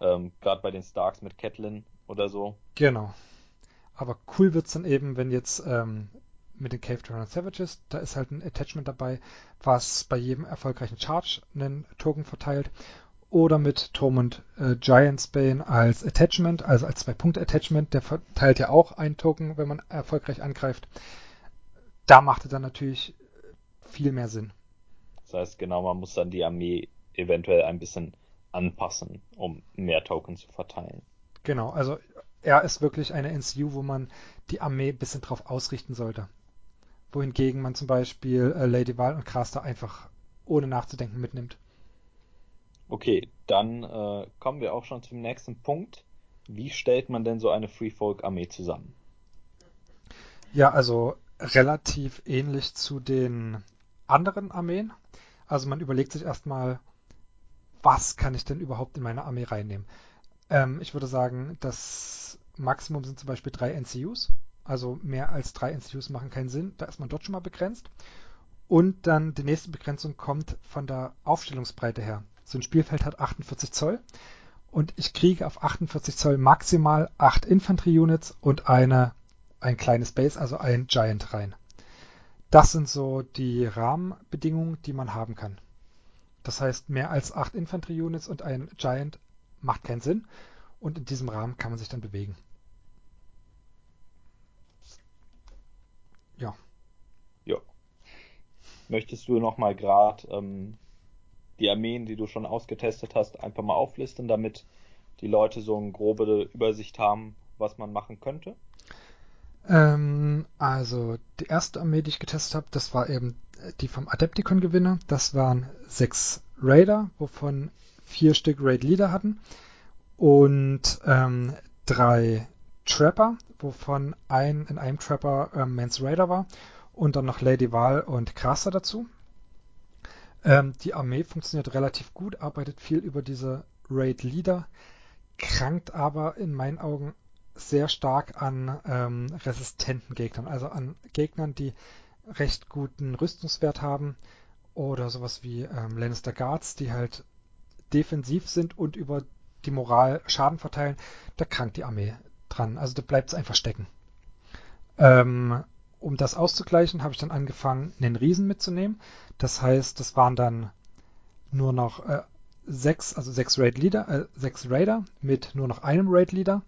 ähm, gerade bei den Starks mit Catelyn oder so.
Genau. Aber cool wird's dann eben, wenn jetzt ähm, mit den Cave Turner Savages, da ist halt ein Attachment dabei, was bei jedem erfolgreichen Charge einen Token verteilt oder mit Tormund äh, Giantsbane als Attachment, also als Zwei-Punkte-Attachment. Der verteilt ja auch einen Token, wenn man erfolgreich angreift. Da macht er dann natürlich viel mehr Sinn.
Das heißt, genau, man muss dann die Armee eventuell ein bisschen anpassen, um mehr Token zu verteilen.
Genau, also er ist wirklich eine NCU, wo man die Armee ein bisschen drauf ausrichten sollte. Wohingegen man zum Beispiel äh, Lady Val und Craster einfach ohne nachzudenken mitnimmt.
Okay, dann äh, kommen wir auch schon zum nächsten Punkt. Wie stellt man denn so eine Free Folk Armee zusammen?
Ja, also relativ ähnlich zu den anderen Armeen. Also man überlegt sich erstmal, was kann ich denn überhaupt in meine Armee reinnehmen? Ähm, ich würde sagen, das Maximum sind zum Beispiel drei NCUs. Also mehr als drei NCUs machen keinen Sinn. Da ist man dort schon mal begrenzt. Und dann die nächste Begrenzung kommt von der Aufstellungsbreite her. So ein Spielfeld hat 48 Zoll und ich kriege auf 48 Zoll maximal 8 Infanterie-Units und eine, ein kleines Base, also ein Giant rein. Das sind so die Rahmenbedingungen, die man haben kann. Das heißt, mehr als 8 Infanterie-Units und ein Giant macht keinen Sinn und in diesem Rahmen kann man sich dann bewegen. Ja.
Ja. Möchtest du nochmal gerade ähm, die Armeen, die du schon ausgetestet hast, einfach mal auflisten, damit die Leute so eine grobe Übersicht haben, was man machen könnte?
Ähm, also die erste Armee, die ich getestet habe, das war eben die vom Adepticon-Gewinner. Das waren sechs Raider, wovon vier Stück Raid Leader hatten und ähm, drei Trapper, wovon ein in einem Trapper ähm, Mans Raider war und dann noch Lady Val und Crasser dazu. Ähm, die Armee funktioniert relativ gut, arbeitet viel über diese Raid Leader, krankt aber in meinen Augen sehr stark an ähm, resistenten Gegnern, also an Gegnern, die recht guten Rüstungswert haben oder sowas wie ähm, Lannister Guards, die halt defensiv sind und über die Moral Schaden verteilen, da krankt die Armee dran. Also da bleibt es einfach stecken. Ähm, um das auszugleichen, habe ich dann angefangen, einen Riesen mitzunehmen. Das heißt, das waren dann nur noch äh, sechs, also sechs Raid Leader, äh, sechs Raider mit nur noch einem Raid Leader,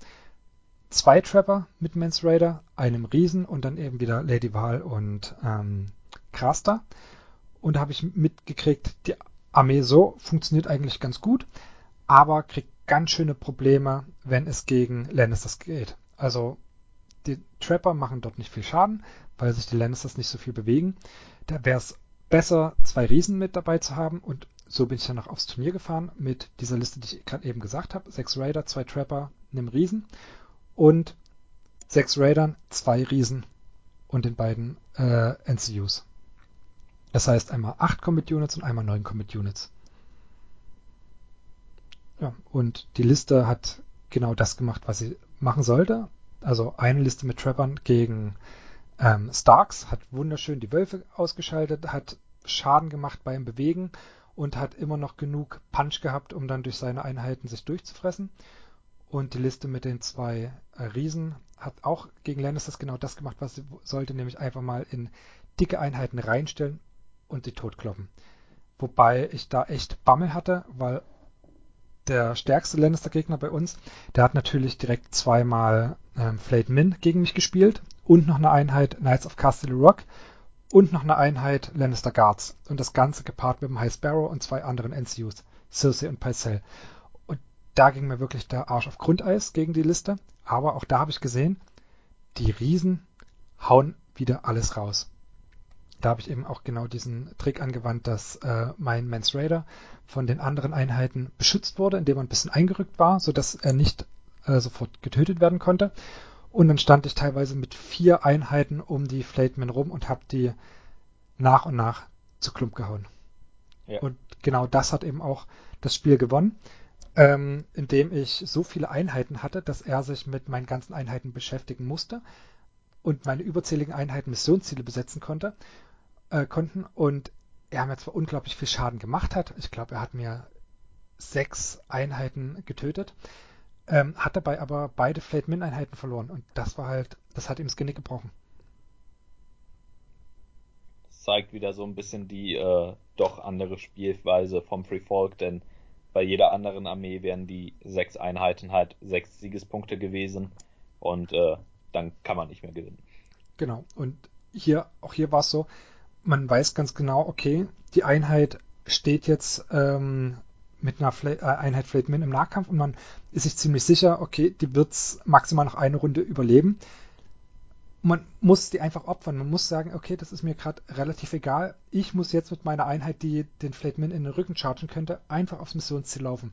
zwei Trapper mit Mans Raider, einem Riesen und dann eben wieder Lady Val und ähm, Craster. Und da habe ich mitgekriegt, die Armee so funktioniert eigentlich ganz gut, aber kriegt ganz schöne Probleme, wenn es gegen Lannisters geht. Also die Trapper machen dort nicht viel Schaden, weil sich die Lannisters nicht so viel bewegen. Da wäre es besser, zwei Riesen mit dabei zu haben und so bin ich dann noch aufs Turnier gefahren mit dieser Liste, die ich gerade eben gesagt habe. Sechs Raider, zwei Trapper, einem Riesen und sechs Raidern, zwei Riesen und den beiden äh, NCUs. Das heißt einmal 8 Combat Units und einmal 9 Combat Units. Ja, und die Liste hat genau das gemacht, was sie machen sollte. Also eine Liste mit Trappern gegen ähm, Starks, hat wunderschön die Wölfe ausgeschaltet, hat Schaden gemacht beim Bewegen und hat immer noch genug Punch gehabt, um dann durch seine Einheiten sich durchzufressen. Und die Liste mit den zwei Riesen hat auch gegen Lannisters genau das gemacht, was sie sollte, nämlich einfach mal in dicke Einheiten reinstellen und die totkloppen. Wobei ich da echt Bammel hatte, weil der stärkste Lannister-Gegner bei uns, der hat natürlich direkt zweimal ähm, Flayed Min gegen mich gespielt und noch eine Einheit Knights of Castle Rock und noch eine Einheit Lannister Guards. Und das Ganze gepaart mit dem High Sparrow und zwei anderen NCUs, Cersei und Pycelle. Und da ging mir wirklich der Arsch auf Grundeis gegen die Liste. Aber auch da habe ich gesehen, die Riesen hauen wieder alles raus. Da habe ich eben auch genau diesen Trick angewandt, dass äh, mein Mans Raider von den anderen Einheiten beschützt wurde, indem er ein bisschen eingerückt war, sodass er nicht äh, sofort getötet werden konnte. Und dann stand ich teilweise mit vier Einheiten um die Flateman rum und habe die nach und nach zu Klump gehauen. Ja. Und genau das hat eben auch das Spiel gewonnen, ähm, indem ich so viele Einheiten hatte, dass er sich mit meinen ganzen Einheiten beschäftigen musste und meine überzähligen Einheiten Missionsziele besetzen konnte, äh, konnten und er mir zwar unglaublich viel Schaden gemacht hat, ich glaube, er hat mir sechs Einheiten getötet, ähm, hat dabei aber beide Fleet Min Einheiten verloren und das war halt, das hat ihm das Genick gebrochen.
Das zeigt wieder so ein bisschen die äh, doch andere Spielweise vom Free Folk, denn bei jeder anderen Armee wären die sechs Einheiten halt sechs Siegespunkte gewesen und äh, dann kann man nicht mehr gewinnen.
Genau. Und hier, auch hier war es so, man weiß ganz genau, okay, die Einheit steht jetzt ähm, mit einer Fla äh, Einheit Fleet Min im Nahkampf und man ist sich ziemlich sicher, okay, die wird maximal noch eine Runde überleben. Man muss die einfach opfern. Man muss sagen, okay, das ist mir gerade relativ egal. Ich muss jetzt mit meiner Einheit, die den Fleet Min in den Rücken chargen könnte, einfach aufs Missionsziel laufen.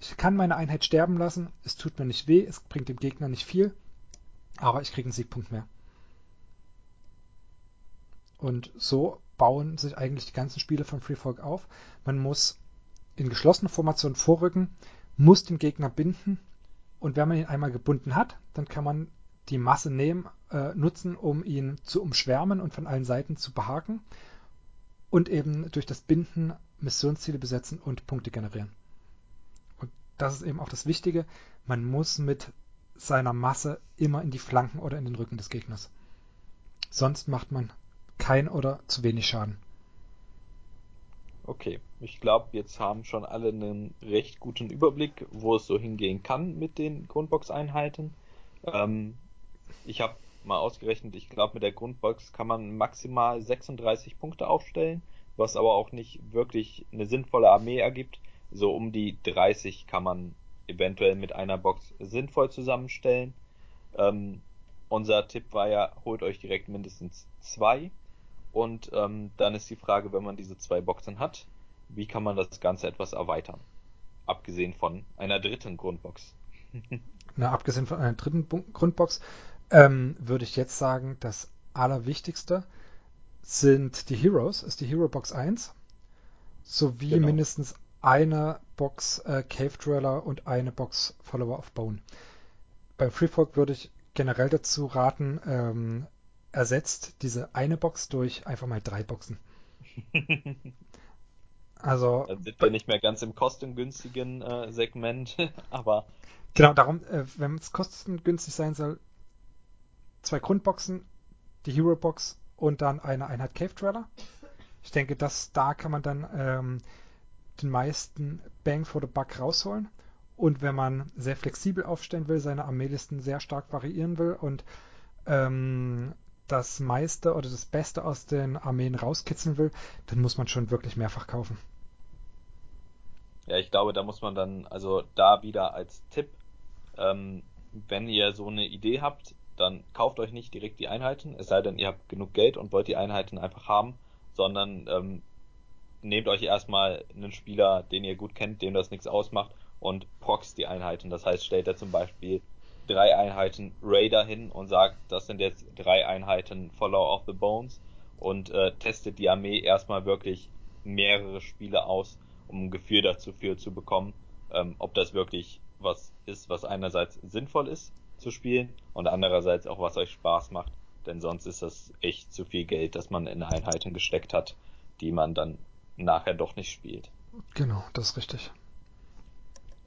Ich kann meine Einheit sterben lassen, es tut mir nicht weh, es bringt dem Gegner nicht viel. Aber ich kriege einen Siegpunkt mehr. Und so bauen sich eigentlich die ganzen Spiele von Free Folk auf. Man muss in geschlossener Formation vorrücken, muss den Gegner binden und wenn man ihn einmal gebunden hat, dann kann man die Masse nehmen, äh, nutzen, um ihn zu umschwärmen und von allen Seiten zu behaken und eben durch das Binden Missionsziele besetzen und Punkte generieren. Und das ist eben auch das Wichtige. Man muss mit seiner Masse immer in die Flanken oder in den Rücken des Gegners. Sonst macht man kein oder zu wenig Schaden.
Okay, ich glaube, jetzt haben schon alle einen recht guten Überblick, wo es so hingehen kann mit den Grundbox-Einheiten. Ähm, ich habe mal ausgerechnet, ich glaube, mit der Grundbox kann man maximal 36 Punkte aufstellen, was aber auch nicht wirklich eine sinnvolle Armee ergibt. So um die 30 kann man eventuell mit einer Box sinnvoll zusammenstellen. Ähm, unser Tipp war ja, holt euch direkt mindestens zwei. Und ähm, dann ist die Frage, wenn man diese zwei Boxen hat, wie kann man das Ganze etwas erweitern? Abgesehen von einer dritten Grundbox. <laughs>
Na, abgesehen von einer dritten Grundbox ähm, würde ich jetzt sagen, das Allerwichtigste sind die Heroes, ist die Hero Box 1, sowie genau. mindestens eine Box äh, Cave Dweller und eine Box Follower of Bone. Beim Freefork würde ich generell dazu raten, ähm, ersetzt diese eine Box durch einfach mal drei Boxen.
also. <laughs> Dann sind wir nicht mehr ganz im kostengünstigen äh, Segment, <laughs> aber.
Genau, darum, äh, wenn es kostengünstig sein soll, zwei Grundboxen, die Hero Box und dann eine Einheit Cave Dweller. Ich denke, dass da kann man dann ähm, den meisten Bang for the Buck rausholen. Und wenn man sehr flexibel aufstellen will, seine Armeelisten sehr stark variieren will und ähm, das meiste oder das Beste aus den Armeen rauskitzeln will, dann muss man schon wirklich mehrfach kaufen.
Ja, ich glaube, da muss man dann, also da wieder als Tipp, ähm, wenn ihr so eine Idee habt, dann kauft euch nicht direkt die Einheiten, es sei denn, ihr habt genug Geld und wollt die Einheiten einfach haben, sondern ähm, nehmt euch erstmal einen Spieler, den ihr gut kennt, dem das nichts ausmacht und proxt die Einheiten. Das heißt, stellt er zum Beispiel drei Einheiten Raider hin und sagt, das sind jetzt drei Einheiten Follower of the Bones und äh, testet die Armee erstmal wirklich mehrere Spiele aus, um ein Gefühl dafür zu bekommen, ähm, ob das wirklich was ist, was einerseits sinnvoll ist zu spielen und andererseits auch was euch Spaß macht, denn sonst ist das echt zu viel Geld, das man in Einheiten gesteckt hat, die man dann nachher doch nicht spielt.
Genau, das ist richtig.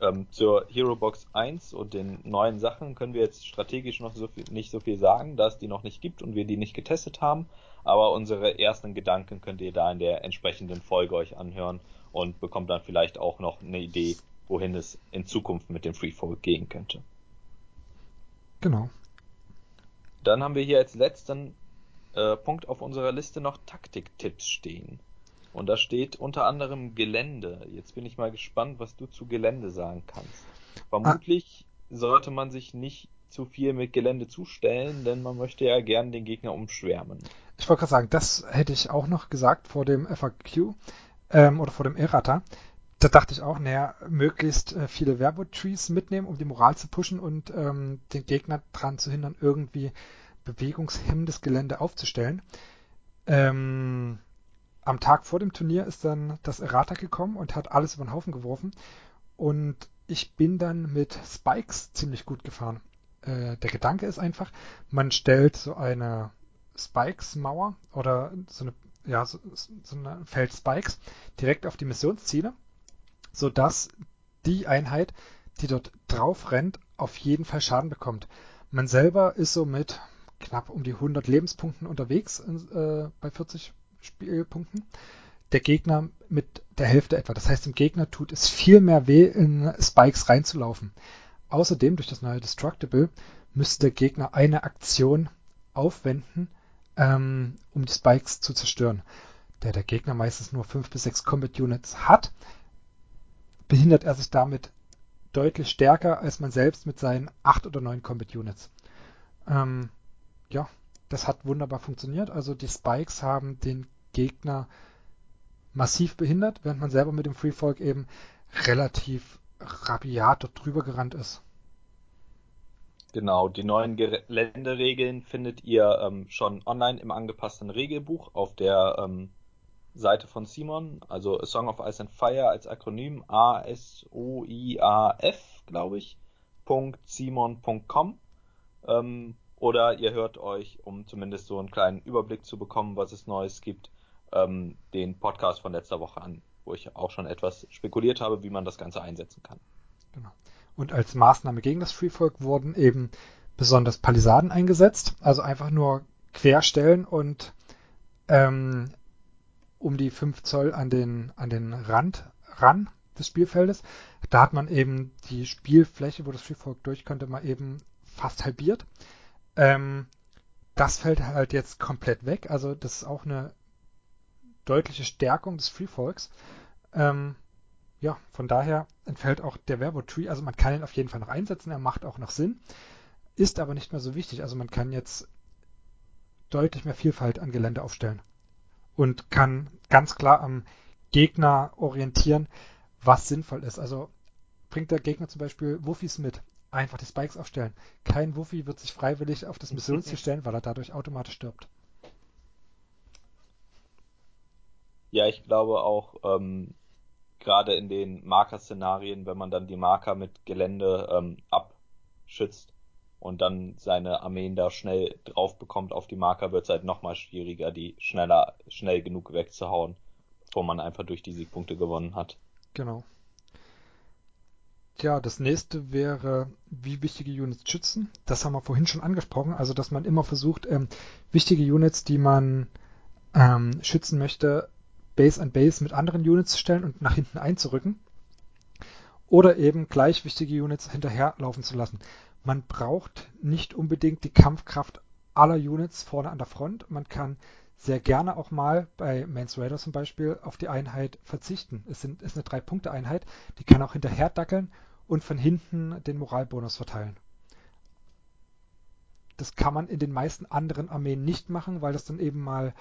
Ähm, zur Hero Box 1 und den neuen Sachen können wir jetzt strategisch noch so viel, nicht so viel sagen, da es die noch nicht gibt und wir die nicht getestet haben. Aber unsere ersten Gedanken könnt ihr da in der entsprechenden Folge euch anhören und bekommt dann vielleicht auch noch eine Idee, wohin es in Zukunft mit dem Freefall gehen könnte.
Genau.
Dann haben wir hier als letzten äh, Punkt auf unserer Liste noch Taktiktipps stehen. Und da steht unter anderem Gelände. Jetzt bin ich mal gespannt, was du zu Gelände sagen kannst. Vermutlich ah. sollte man sich nicht zu viel mit Gelände zustellen, denn man möchte ja gern den Gegner umschwärmen.
Ich wollte gerade sagen, das hätte ich auch noch gesagt vor dem FAQ ähm, oder vor dem Errata. Da dachte ich auch, naja, möglichst äh, viele Werwolf-Trees mitnehmen, um die Moral zu pushen und ähm, den Gegner daran zu hindern, irgendwie bewegungshemmendes Gelände aufzustellen. Ähm, am Tag vor dem Turnier ist dann das Errata gekommen und hat alles über den Haufen geworfen. Und ich bin dann mit Spikes ziemlich gut gefahren. Äh, der Gedanke ist einfach, man stellt so eine Spikes-Mauer oder so eine, ja, so, so ein Feld Spikes direkt auf die Missionsziele, sodass die Einheit, die dort drauf rennt, auf jeden Fall Schaden bekommt. Man selber ist so mit knapp um die 100 Lebenspunkten unterwegs äh, bei 40 Spielpunkten. Der Gegner mit der Hälfte etwa. Das heißt, dem Gegner tut es viel mehr weh, in Spikes reinzulaufen. Außerdem, durch das neue Destructible, müsste der Gegner eine Aktion aufwenden, ähm, um die Spikes zu zerstören. Da der Gegner meistens nur 5 bis 6 Combat Units hat, behindert er sich damit deutlich stärker als man selbst mit seinen 8 oder 9 Combat Units. Ähm, ja, das hat wunderbar funktioniert. Also die Spikes haben den Gegner massiv behindert, während man selber mit dem Free Folk eben relativ rabiat dort drüber gerannt ist.
Genau, die neuen Geländeregeln findet ihr ähm, schon online im angepassten Regelbuch auf der ähm, Seite von Simon, also A Song of Ice and Fire als Akronym A-S-O-I-A-F, glaube ich, .simon.com. Ähm, oder ihr hört euch, um zumindest so einen kleinen Überblick zu bekommen, was es Neues gibt, ähm, den Podcast von letzter Woche an, wo ich auch schon etwas spekuliert habe, wie man das Ganze einsetzen kann.
Genau. Und als Maßnahme gegen das Freefolk wurden eben besonders Palisaden eingesetzt, also einfach nur querstellen und ähm, um die 5 Zoll an den, an den Rand ran des Spielfeldes. Da hat man eben die Spielfläche, wo das Freefolk durch könnte, mal eben fast halbiert. Ähm, das fällt halt jetzt komplett weg. Also das ist auch eine deutliche Stärkung des Freefolks. Ähm, ja, von daher entfällt auch der Verbo-Tree. Also man kann ihn auf jeden Fall noch einsetzen, er macht auch noch Sinn, ist aber nicht mehr so wichtig. Also man kann jetzt deutlich mehr Vielfalt an Gelände aufstellen und kann ganz klar am Gegner orientieren, was sinnvoll ist. Also bringt der Gegner zum Beispiel Wuffis mit, einfach die Spikes aufstellen. Kein Wuffi wird sich freiwillig auf das Missionsziel stellen, weil er dadurch automatisch stirbt.
Ja, ich glaube auch, ähm, gerade in den Marker-Szenarien, wenn man dann die Marker mit Gelände ähm, abschützt und dann seine Armeen da schnell drauf bekommt auf die Marker, wird es halt nochmal schwieriger, die schneller, schnell genug wegzuhauen, bevor man einfach durch die Siegpunkte gewonnen hat.
Genau. Tja, das nächste wäre, wie wichtige Units schützen. Das haben wir vorhin schon angesprochen. Also, dass man immer versucht, ähm, wichtige Units, die man ähm, schützen möchte, Base an Base mit anderen Units zu stellen und nach hinten einzurücken. Oder eben gleich wichtige Units hinterherlaufen zu lassen. Man braucht nicht unbedingt die Kampfkraft aller Units vorne an der Front. Man kann sehr gerne auch mal bei Mans Raider zum Beispiel auf die Einheit verzichten. Es sind, ist eine Drei-Punkte-Einheit, die kann auch hinterher dackeln und von hinten den Moralbonus verteilen. Das kann man in den meisten anderen Armeen nicht machen, weil das dann eben mal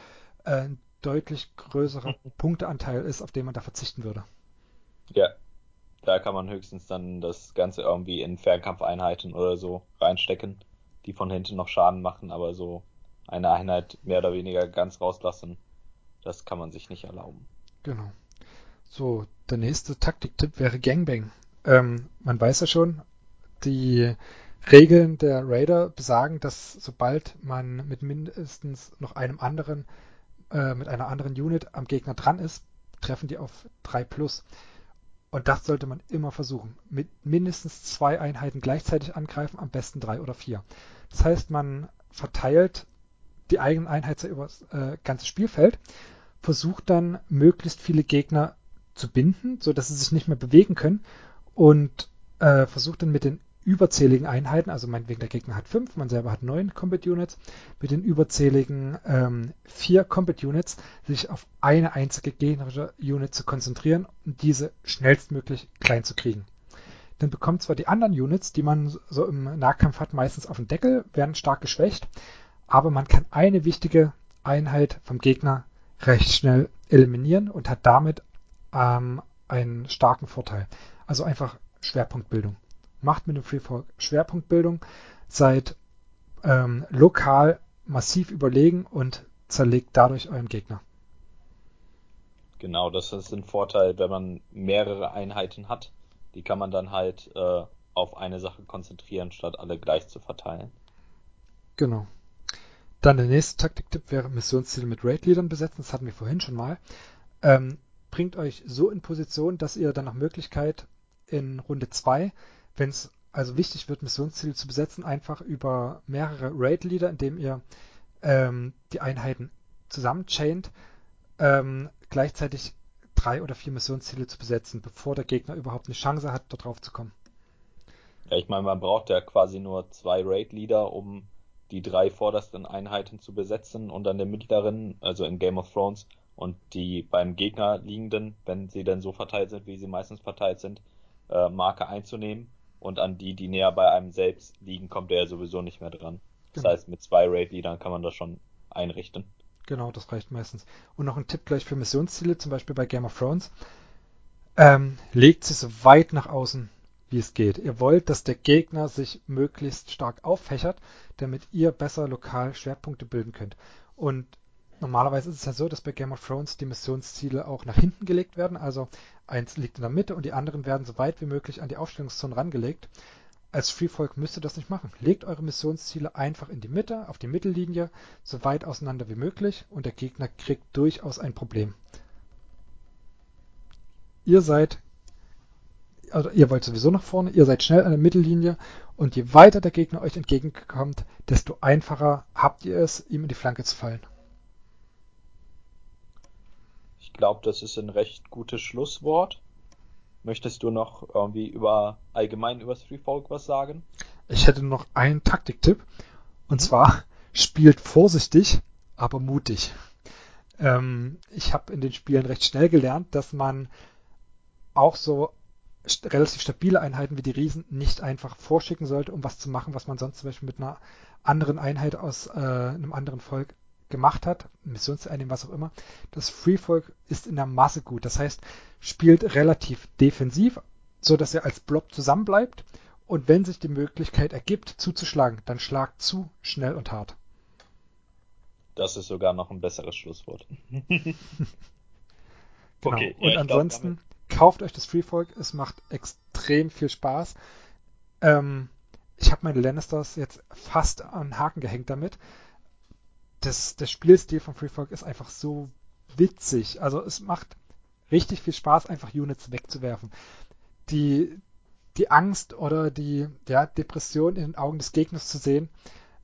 äh, deutlich größerer Punkteanteil ist, auf den man da verzichten würde.
Ja, da kann man höchstens dann das Ganze irgendwie in Fernkampfeinheiten oder so reinstecken, die von hinten noch Schaden machen, aber so eine Einheit mehr oder weniger ganz rauslassen, das kann man sich nicht erlauben.
Genau. So, der nächste Taktiktipp wäre Gangbang. Ähm, man weiß ja schon, die Regeln der Raider besagen, dass sobald man mit mindestens noch einem anderen äh, mit einer anderen Unit am Gegner dran ist, treffen die auf 3 plus. Und das sollte man immer versuchen. Mit mindestens zwei Einheiten gleichzeitig angreifen, am besten drei oder vier. Das heißt, man verteilt die eigenen Einheiten über das äh, ganze Spielfeld, versucht dann möglichst viele Gegner zu binden, sodass sie sich nicht mehr bewegen können und äh, versucht dann mit den überzähligen Einheiten, also meinetwegen der Gegner hat fünf, man selber hat neun Combat Units, mit den überzähligen ähm, vier Combat Units sich auf eine einzige gegnerische Unit zu konzentrieren und diese schnellstmöglich klein zu kriegen. dann bekommen zwar die anderen Units, die man so im Nahkampf hat, meistens auf den Deckel, werden stark geschwächt, aber man kann eine wichtige Einheit vom Gegner recht schnell eliminieren und hat damit ähm, einen starken Vorteil. Also einfach Schwerpunktbildung. Macht mit dem Freefork Schwerpunktbildung, seid ähm, lokal massiv überlegen und zerlegt dadurch euren Gegner.
Genau, das ist ein Vorteil, wenn man mehrere Einheiten hat. Die kann man dann halt äh, auf eine Sache konzentrieren, statt alle gleich zu verteilen.
Genau. Dann der nächste Taktiktipp wäre Missionsziele mit Raid-Leadern besetzen. Das hatten wir vorhin schon mal. Ähm, bringt euch so in Position, dass ihr dann nach Möglichkeit in Runde 2, wenn es also wichtig wird, Missionsziele zu besetzen, einfach über mehrere Raid-Leader, indem ihr ähm, die Einheiten zusammenchaint, ähm, gleichzeitig drei oder vier Missionsziele zu besetzen, bevor der Gegner überhaupt eine Chance hat, da drauf zu kommen.
Ja, ich meine, man braucht ja quasi nur zwei Raid-Leader, um die drei vordersten Einheiten zu besetzen und dann den mittleren, also in Game of Thrones, und die beim Gegner liegenden, wenn sie denn so verteilt sind, wie sie meistens verteilt sind, äh, Marke einzunehmen. Und an die, die näher bei einem selbst liegen, kommt er ja sowieso nicht mehr dran. Das genau. heißt, mit zwei Raid-Leadern kann man das schon einrichten.
Genau, das reicht meistens. Und noch ein Tipp gleich für Missionsziele, zum Beispiel bei Game of Thrones. Ähm, legt sie so weit nach außen, wie es geht. Ihr wollt, dass der Gegner sich möglichst stark auffächert, damit ihr besser lokal Schwerpunkte bilden könnt. Und normalerweise ist es ja so, dass bei Game of Thrones die Missionsziele auch nach hinten gelegt werden. Also eins liegt in der Mitte und die anderen werden so weit wie möglich an die Aufstellungszone rangelegt. Als Freefolk müsst ihr das nicht machen. Legt eure Missionsziele einfach in die Mitte, auf die Mittellinie, so weit auseinander wie möglich und der Gegner kriegt durchaus ein Problem. Ihr seid, also ihr wollt sowieso nach vorne, ihr seid schnell an der Mittellinie und je weiter der Gegner euch entgegenkommt, desto einfacher habt ihr es, ihm in die Flanke zu fallen.
Ich glaube, das ist ein recht gutes Schlusswort. Möchtest du noch irgendwie über allgemein über Three Folk was sagen?
Ich hätte noch einen Taktiktipp. Und zwar spielt vorsichtig, aber mutig. Ähm, ich habe in den Spielen recht schnell gelernt, dass man auch so st relativ stabile Einheiten wie die Riesen nicht einfach vorschicken sollte, um was zu machen, was man sonst zum Beispiel mit einer anderen Einheit aus äh, einem anderen Volk gemacht hat, Missionseinnehmen, was auch immer. Das Free Folk ist in der Masse gut. Das heißt, spielt relativ defensiv, so dass er als Blob zusammenbleibt. Und wenn sich die Möglichkeit ergibt, zuzuschlagen, dann schlagt zu schnell und hart.
Das ist sogar noch ein besseres Schlusswort. <laughs>
genau. Okay, und ja, ansonsten glaub, kauft euch das Free Folk. Es macht extrem viel Spaß. Ähm, ich habe meine Lannisters jetzt fast an den Haken gehängt damit das, der Spielstil von Free Folk ist einfach so witzig. Also es macht richtig viel Spaß, einfach Units wegzuwerfen. Die, die Angst oder die ja, Depression in den Augen des Gegners zu sehen,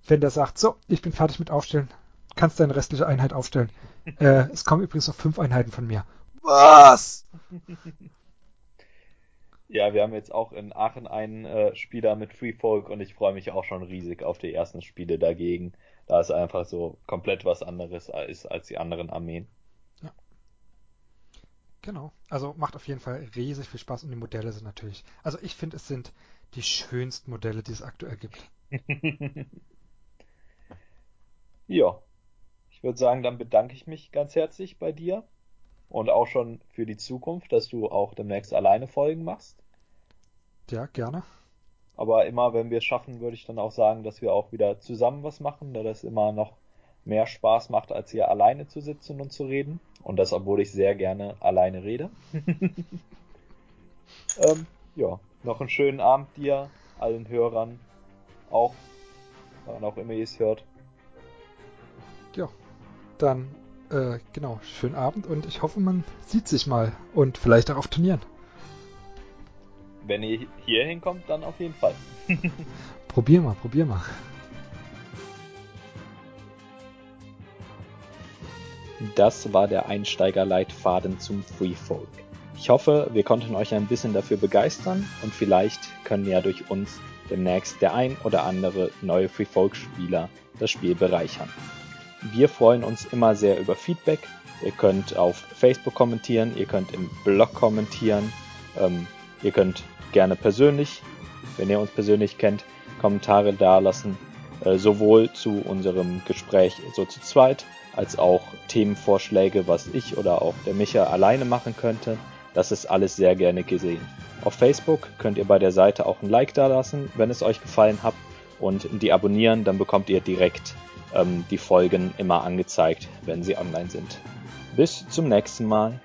wenn der sagt, so, ich bin fertig mit Aufstellen, kannst deine restliche Einheit aufstellen. <laughs> äh, es kommen übrigens noch fünf Einheiten von mir. Was? <laughs>
Ja, wir haben jetzt auch in Aachen einen äh, Spieler mit Free Folk und ich freue mich auch schon riesig auf die ersten Spiele dagegen da es einfach so komplett was anderes ist als die anderen Armeen. Ja.
Genau. Also macht auf jeden Fall riesig viel Spaß und die Modelle sind natürlich. Also ich finde, es sind die schönsten Modelle, die es aktuell gibt. <laughs>
ja. Ich würde sagen, dann bedanke ich mich ganz herzlich bei dir und auch schon für die Zukunft, dass du auch demnächst alleine Folgen machst.
Ja, gerne.
Aber immer, wenn wir es schaffen, würde ich dann auch sagen, dass wir auch wieder zusammen was machen, da das immer noch mehr Spaß macht, als hier alleine zu sitzen und zu reden. Und das, obwohl ich sehr gerne alleine rede. <laughs> ähm, ja, noch einen schönen Abend dir, allen Hörern auch, wann auch immer ihr es hört.
Ja, dann äh, genau, schönen Abend und ich hoffe, man sieht sich mal und vielleicht auch auf Turnieren
wenn ihr hier hinkommt, dann auf jeden Fall. <laughs>
probier mal, probier mal.
Das war der Einsteigerleitfaden zum Free Folk. Ich hoffe, wir konnten euch ein bisschen dafür begeistern und vielleicht können ja durch uns demnächst der ein oder andere neue Free Folk Spieler das Spiel bereichern. Wir freuen uns immer sehr über Feedback. Ihr könnt auf Facebook kommentieren, ihr könnt im Blog kommentieren. Ähm, Ihr könnt gerne persönlich, wenn ihr uns persönlich kennt, Kommentare dalassen, äh, sowohl zu unserem Gespräch so zu zweit, als auch Themenvorschläge, was ich oder auch der Micha alleine machen könnte. Das ist alles sehr gerne gesehen. Auf Facebook könnt ihr bei der Seite auch ein Like dalassen, wenn es euch gefallen hat und die abonnieren, dann bekommt ihr direkt ähm, die Folgen immer angezeigt, wenn sie online sind. Bis zum nächsten Mal.